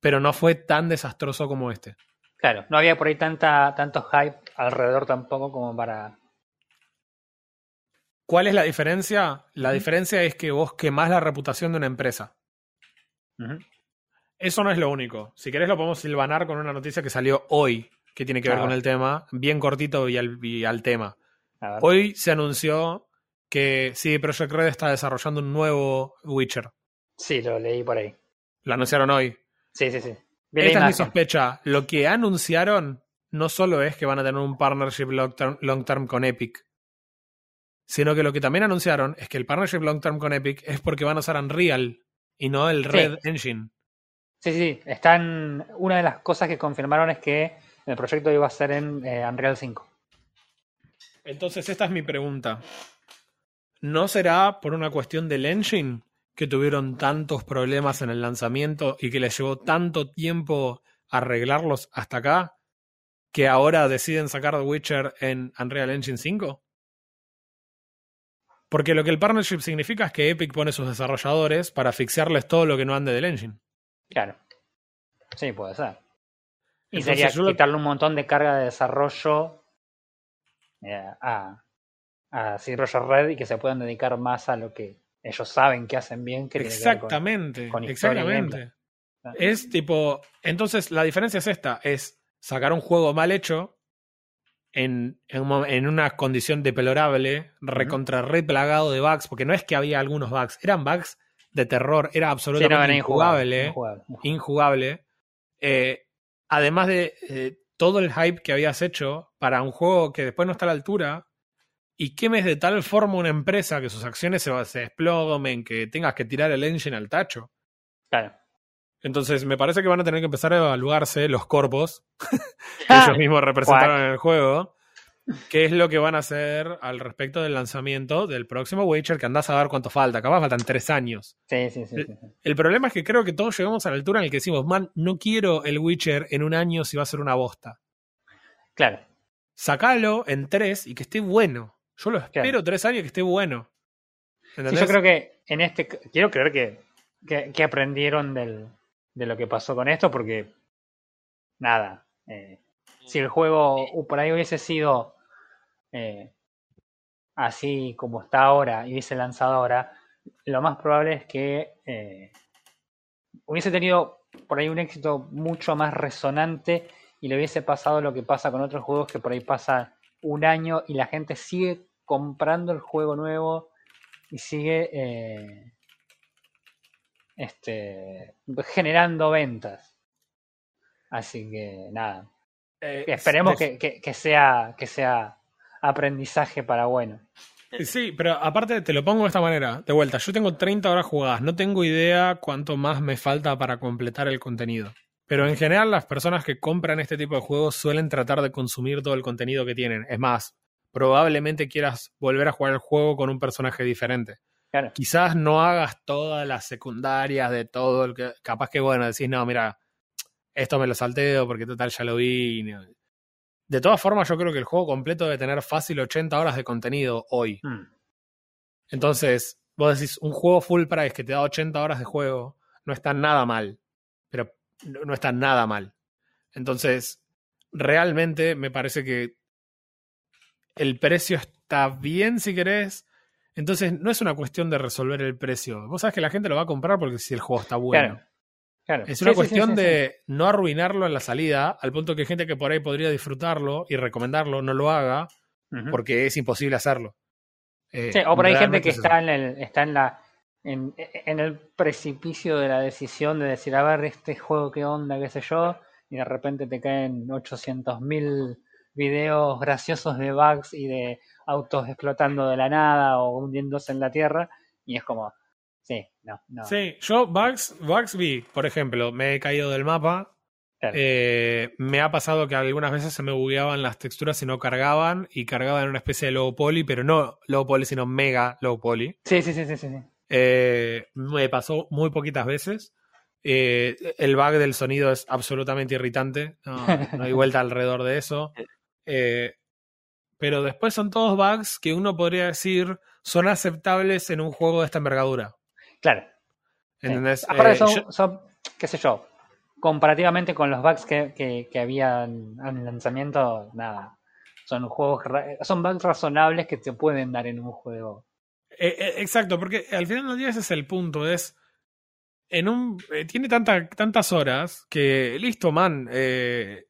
[SPEAKER 1] pero no fue tan desastroso como este.
[SPEAKER 2] Claro, no había por ahí tanta, tanto hype alrededor tampoco como para...
[SPEAKER 1] ¿Cuál es la diferencia? La diferencia es que vos quemás la reputación de una empresa. Eso no es lo único. Si querés lo podemos silvanar con una noticia que salió hoy, que tiene que ver con el tema, bien cortito y al, y al tema. Hoy se anunció que sí, Project Red está desarrollando un nuevo Witcher.
[SPEAKER 2] Sí, lo leí por ahí.
[SPEAKER 1] Lo anunciaron hoy.
[SPEAKER 2] Sí, sí, sí. Vi
[SPEAKER 1] Esta es mi sospecha. Lo que anunciaron no solo es que van a tener un partnership long term, long term con Epic, sino que lo que también anunciaron es que el partnership long term con Epic es porque van a usar Unreal y no el Red Engine.
[SPEAKER 2] Sí, sí, están. Una de las cosas que confirmaron es que el proyecto iba a ser en eh, Unreal 5.
[SPEAKER 1] Entonces, esta es mi pregunta. ¿No será por una cuestión del engine que tuvieron tantos problemas en el lanzamiento y que les llevó tanto tiempo arreglarlos hasta acá que ahora deciden sacar The Witcher en Unreal Engine 5? Porque lo que el partnership significa es que Epic pone sus desarrolladores para fixearles todo lo que no ande del engine.
[SPEAKER 2] Claro. Sí, puede ser. Y
[SPEAKER 1] Entonces,
[SPEAKER 2] sería
[SPEAKER 1] lo-
[SPEAKER 2] quitarle un montón de carga de desarrollo eh, a, a CD Projekt Red y que se puedan dedicar más a lo que ellos saben que hacen bien. Que con-
[SPEAKER 1] Exactamente,
[SPEAKER 2] con historia y
[SPEAKER 1] exactamente. Es tipo, entonces la diferencia es esta, es sacar un juego mal hecho en, en, una condición deplorable, recontra replagado de bugs, porque no es que había algunos bugs, eran bugs de terror, era
[SPEAKER 2] Sí, no,
[SPEAKER 1] absolutamente
[SPEAKER 2] era
[SPEAKER 1] injugable,
[SPEAKER 2] injugable, injugable.
[SPEAKER 1] injugable. Eh, además de eh, todo el hype que habías hecho para un juego que después no está a la altura, y quemes de tal forma una empresa que sus acciones se, se desplomen, que tengas que tirar el engine al tacho.
[SPEAKER 2] Claro.
[SPEAKER 1] Entonces, me parece que van a tener que empezar a evaluarse los corpos que ellos mismos representaron en el juego. ¿Qué es lo que van a hacer al respecto del lanzamiento del próximo Witcher? Que andás a ver cuánto falta. Capaz faltan tres años.
[SPEAKER 2] Sí, sí, sí. sí, sí.
[SPEAKER 1] El problema es que creo que todos llegamos a la altura en la que decimos, man, no quiero el Witcher en un año si va a ser una bosta.
[SPEAKER 2] Claro.
[SPEAKER 1] Sacalo en tres y que esté bueno. Yo lo espero tres años que esté bueno.
[SPEAKER 2] Sí, yo creo que en este. Quiero creer que, que, que aprendieron del, de lo que pasó con esto, porque. Nada. eh, si el juego por ahí hubiese sido eh, así como está ahora y hubiese lanzado ahora, lo más probable es que eh, hubiese tenido por ahí un éxito mucho más resonante y le hubiese pasado lo que pasa con otros juegos que por ahí pasa un año y la gente sigue comprando el juego nuevo y sigue eh, este generando ventas. Así que nada.
[SPEAKER 1] Eh,
[SPEAKER 2] Esperemos que, que- que sea que sea aprendizaje para bueno.
[SPEAKER 1] Sí, pero aparte te lo pongo de esta manera, de vuelta, yo tengo 30 horas jugadas, no tengo idea cuánto más me falta para completar el contenido. Pero en general las personas que compran este tipo de juegos suelen tratar de consumir todo el contenido que tienen. Es más, probablemente quieras volver a jugar el juego con un personaje diferente.
[SPEAKER 2] Claro.
[SPEAKER 1] Quizás no hagas todas las secundarias de todo el que... Capaz que, bueno, decís, no, mira, esto me lo salteo porque total ya lo vi. De todas formas, yo creo que el juego completo debe tener fácil 80 horas de contenido hoy.
[SPEAKER 2] Mm,
[SPEAKER 1] Entonces, vos decís, un juego full price que te da 80 horas de juego no está nada mal. Pero no no está nada mal. Entonces, realmente me parece que el precio está bien si querés. Entonces, no es una cuestión de resolver el precio. Vos sabés que la gente lo va a comprar porque si el juego está bueno.
[SPEAKER 2] Claro. Claro.
[SPEAKER 1] Es una
[SPEAKER 2] sí,
[SPEAKER 1] cuestión
[SPEAKER 2] sí, sí.
[SPEAKER 1] de no arruinarlo en la salida, al punto que gente que por ahí podría disfrutarlo y recomendarlo no lo haga porque es imposible hacerlo. Eh,
[SPEAKER 2] Sí, o por ahí gente que
[SPEAKER 1] es
[SPEAKER 2] está en el, está en la en, en el precipicio de la decisión de decir, a ver, este juego qué onda, qué sé yo, y de repente te caen 800.000 videos graciosos de bugs y de autos explotando de la nada o hundiéndose en la tierra, y es como, sí, no, no.
[SPEAKER 1] Sí, yo Bugs, Bugs vi, por ejemplo, me he caído del mapa.
[SPEAKER 2] claro.
[SPEAKER 1] eh, me ha pasado que algunas veces se me bugueaban las texturas y no cargaban, y cargaban una especie de low poly, pero no low poly, sino mega low poly.
[SPEAKER 2] sí, sí, sí, sí, sí, sí.
[SPEAKER 1] Eh, me pasó muy poquitas veces. Eh, el bug del sonido es absolutamente irritante. No, no hay vuelta alrededor de eso. Eh, pero después son todos bugs que uno podría decir son aceptables en un juego de esta envergadura.
[SPEAKER 2] Claro.
[SPEAKER 1] ¿Entendés?
[SPEAKER 2] Aparte
[SPEAKER 1] Eh,
[SPEAKER 2] son,
[SPEAKER 1] yo-
[SPEAKER 2] son, qué sé yo, comparativamente con los bugs que, que, que había en, en el lanzamiento, nada. Son juegos, son bugs razonables que te pueden dar en un juego.
[SPEAKER 1] Eh, eh, exacto, porque al final del día ese es el punto, es en un tiene tanta, tantas horas que listo, man, eh,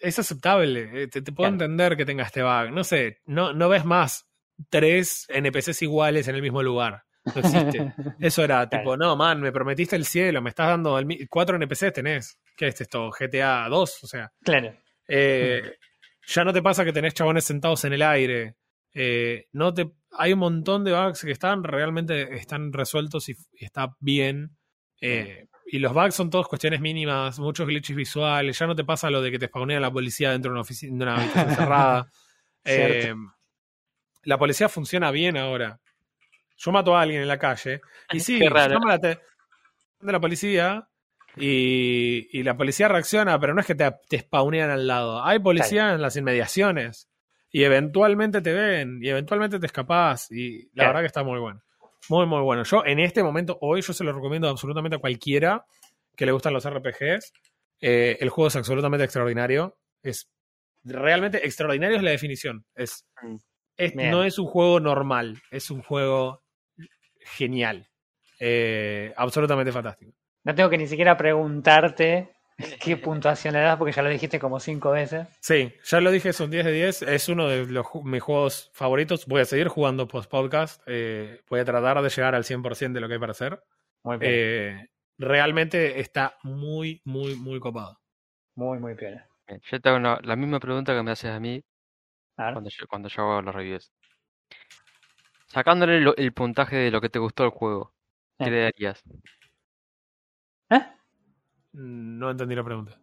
[SPEAKER 1] es aceptable. eh, te, te puedo
[SPEAKER 2] Claro.
[SPEAKER 1] entender que tenga este bug. No sé, no, no ves más tres NPCs iguales en el mismo lugar. No existe. Eso era
[SPEAKER 2] Claro.
[SPEAKER 1] tipo, no, man, me prometiste el cielo, me estás dando el cuatro NPCs tenés. ¿Qué es esto? GTA 2, o sea.
[SPEAKER 2] Claro.
[SPEAKER 1] Eh, ya no te pasa que tenés chabones sentados en el aire. Eh, no te, hay un montón de bugs que están realmente están resueltos y, y está bien. Eh, y los bugs son todas cuestiones mínimas, muchos glitches visuales. Ya no te pasa lo de que te spawnea la policía dentro de una oficina, de una habitación cerrada. Eh,
[SPEAKER 2] Cierto.
[SPEAKER 1] la policía funciona bien ahora. Yo mato a alguien en la calle y sí, llama la de la policía y, y la policía reacciona, pero no es que te, te spawnean al lado. Hay policía en las inmediaciones y eventualmente te ven y eventualmente te escapás y la
[SPEAKER 2] Claro.
[SPEAKER 1] verdad que está muy bueno. Muy, muy bueno. Yo en este momento, hoy, yo se lo recomiendo absolutamente a cualquiera que le gustan los RPGs. Eh, el juego es absolutamente extraordinario. Es realmente extraordinario es la definición. Es,
[SPEAKER 3] Mm.
[SPEAKER 1] es- no es un juego normal, es un juego genial. Eh, absolutamente fantástico.
[SPEAKER 2] No tengo que ni siquiera preguntarte qué puntuación le das porque ya lo dijiste como cinco veces.
[SPEAKER 1] Sí, ya lo dije, son 10 de 10. Es uno de los, mis juegos favoritos. Voy a seguir jugando post-podcast. Eh, voy a tratar de llegar al 100% de lo que hay para hacer.
[SPEAKER 2] Muy bien.
[SPEAKER 1] Eh, realmente está muy, muy, muy copado.
[SPEAKER 2] Muy, muy.
[SPEAKER 3] Bien, Yo te hago una- la misma pregunta que me haces a mí
[SPEAKER 2] A
[SPEAKER 3] cuando yo, cuando yo hago los reviews. Sacándole lo- el puntaje de lo que te gustó del juego, ¿qué
[SPEAKER 2] Eh.
[SPEAKER 3] le darías?
[SPEAKER 2] ¿Eh?
[SPEAKER 1] No entendí la pregunta.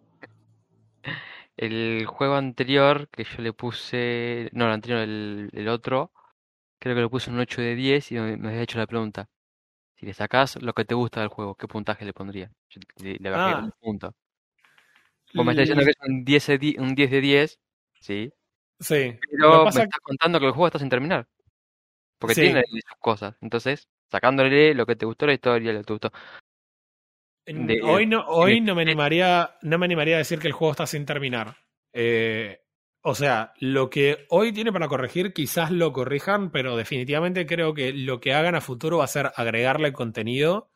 [SPEAKER 3] El juego anterior que yo le puse, no, el anterior, el, el otro, creo que le puse un 8 de 10 y me, había hecho la pregunta. Si le sacás lo que te gusta del juego, ¿qué puntaje le pondría? Yo le, le bajé
[SPEAKER 1] Ah.
[SPEAKER 3] un punto. Vos me estás diciendo que es un 10 de, di- un 10 de 10, sí,
[SPEAKER 1] Sí.
[SPEAKER 3] pero me estás contando que el juego está sin terminar. Porque
[SPEAKER 1] Sí.
[SPEAKER 3] tiene sus cosas. Entonces, sacándole lo que te gustó la historia, lo que te gustó. De-
[SPEAKER 1] hoy no, hoy
[SPEAKER 3] de-
[SPEAKER 1] no me animaría, no me animaría a decir que el juego está sin terminar. Eh, o sea, lo que hoy tiene para corregir, quizás lo corrijan, pero definitivamente creo que lo que hagan a futuro va a ser agregarle contenido.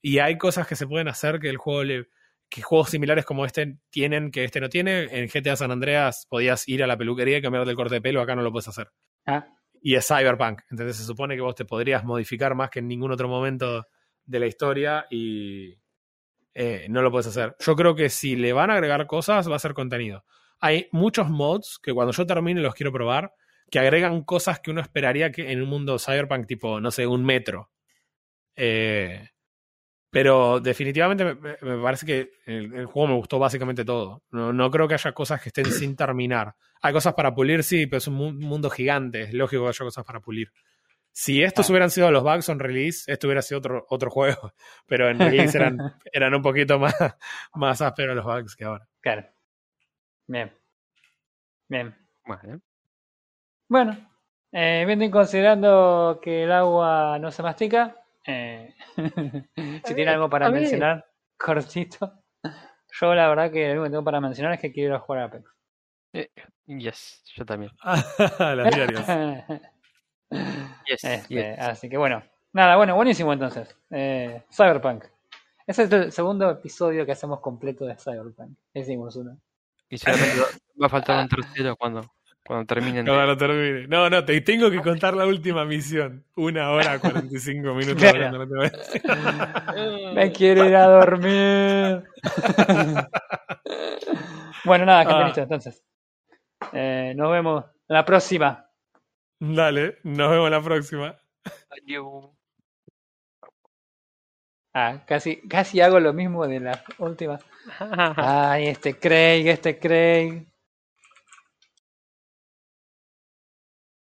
[SPEAKER 1] Y hay cosas que se pueden hacer que el juego le. que juegos similares como este tienen, que este no tiene. En GTA San Andreas podías ir a la peluquería y cambiar el corte de pelo, acá no lo puedes hacer.
[SPEAKER 2] Ah,
[SPEAKER 1] y es Cyberpunk. Entonces se supone que vos te podrías modificar más que en ningún otro momento de la historia y eh, no lo puedes hacer. Yo creo que si le van a agregar cosas, va a ser contenido. Hay muchos mods que cuando yo termine los quiero probar, que agregan cosas que uno esperaría que en un mundo Cyberpunk, tipo, no sé, un metro. Eh, pero definitivamente me, parece que el, juego me gustó básicamente todo. No, no creo que haya cosas que estén sin terminar. Hay cosas para pulir, sí, pero es un mu- mundo gigante. Es lógico que haya cosas para pulir. Si estos
[SPEAKER 2] Ah.
[SPEAKER 1] hubieran sido los bugs on release, esto hubiera sido otro, otro juego. Pero en release eran, eran un poquito más, más ásperos los bugs que ahora.
[SPEAKER 2] claro. Bien. Bien.
[SPEAKER 3] Bueno,
[SPEAKER 2] Bueno, eh, viendo y considerando que el agua no se mastica, eh, si tiene algo para mencionar, cortito. Yo la verdad que lo único que tengo para mencionar es que quiero ir a jugar a Apex.
[SPEAKER 3] yes, yo también.
[SPEAKER 1] Los diarios.
[SPEAKER 3] Yes,
[SPEAKER 2] Este,
[SPEAKER 3] yes.
[SPEAKER 2] Así que bueno, nada, bueno, buenísimo entonces. Eh, Cyberpunk. Ese es el segundo episodio que hacemos completo de Cyberpunk. Hicimos uno.
[SPEAKER 3] Y seguramente va- a faltar un tercero cuando, cuando terminen.
[SPEAKER 1] Cuando termine. No, no, te tengo que contar la última misión. Una hora, 45 minutos
[SPEAKER 2] Claro.
[SPEAKER 1] hablando, no.
[SPEAKER 2] Me quiero ir a dormir. bueno, nada,
[SPEAKER 1] Ah.
[SPEAKER 2] campeonito, entonces. Eh, nos vemos la próxima.
[SPEAKER 1] Dale, nos vemos la próxima.
[SPEAKER 3] Adiós.
[SPEAKER 2] Ah, casi, casi hago lo mismo de la última. Ay, este Craig, este Craig.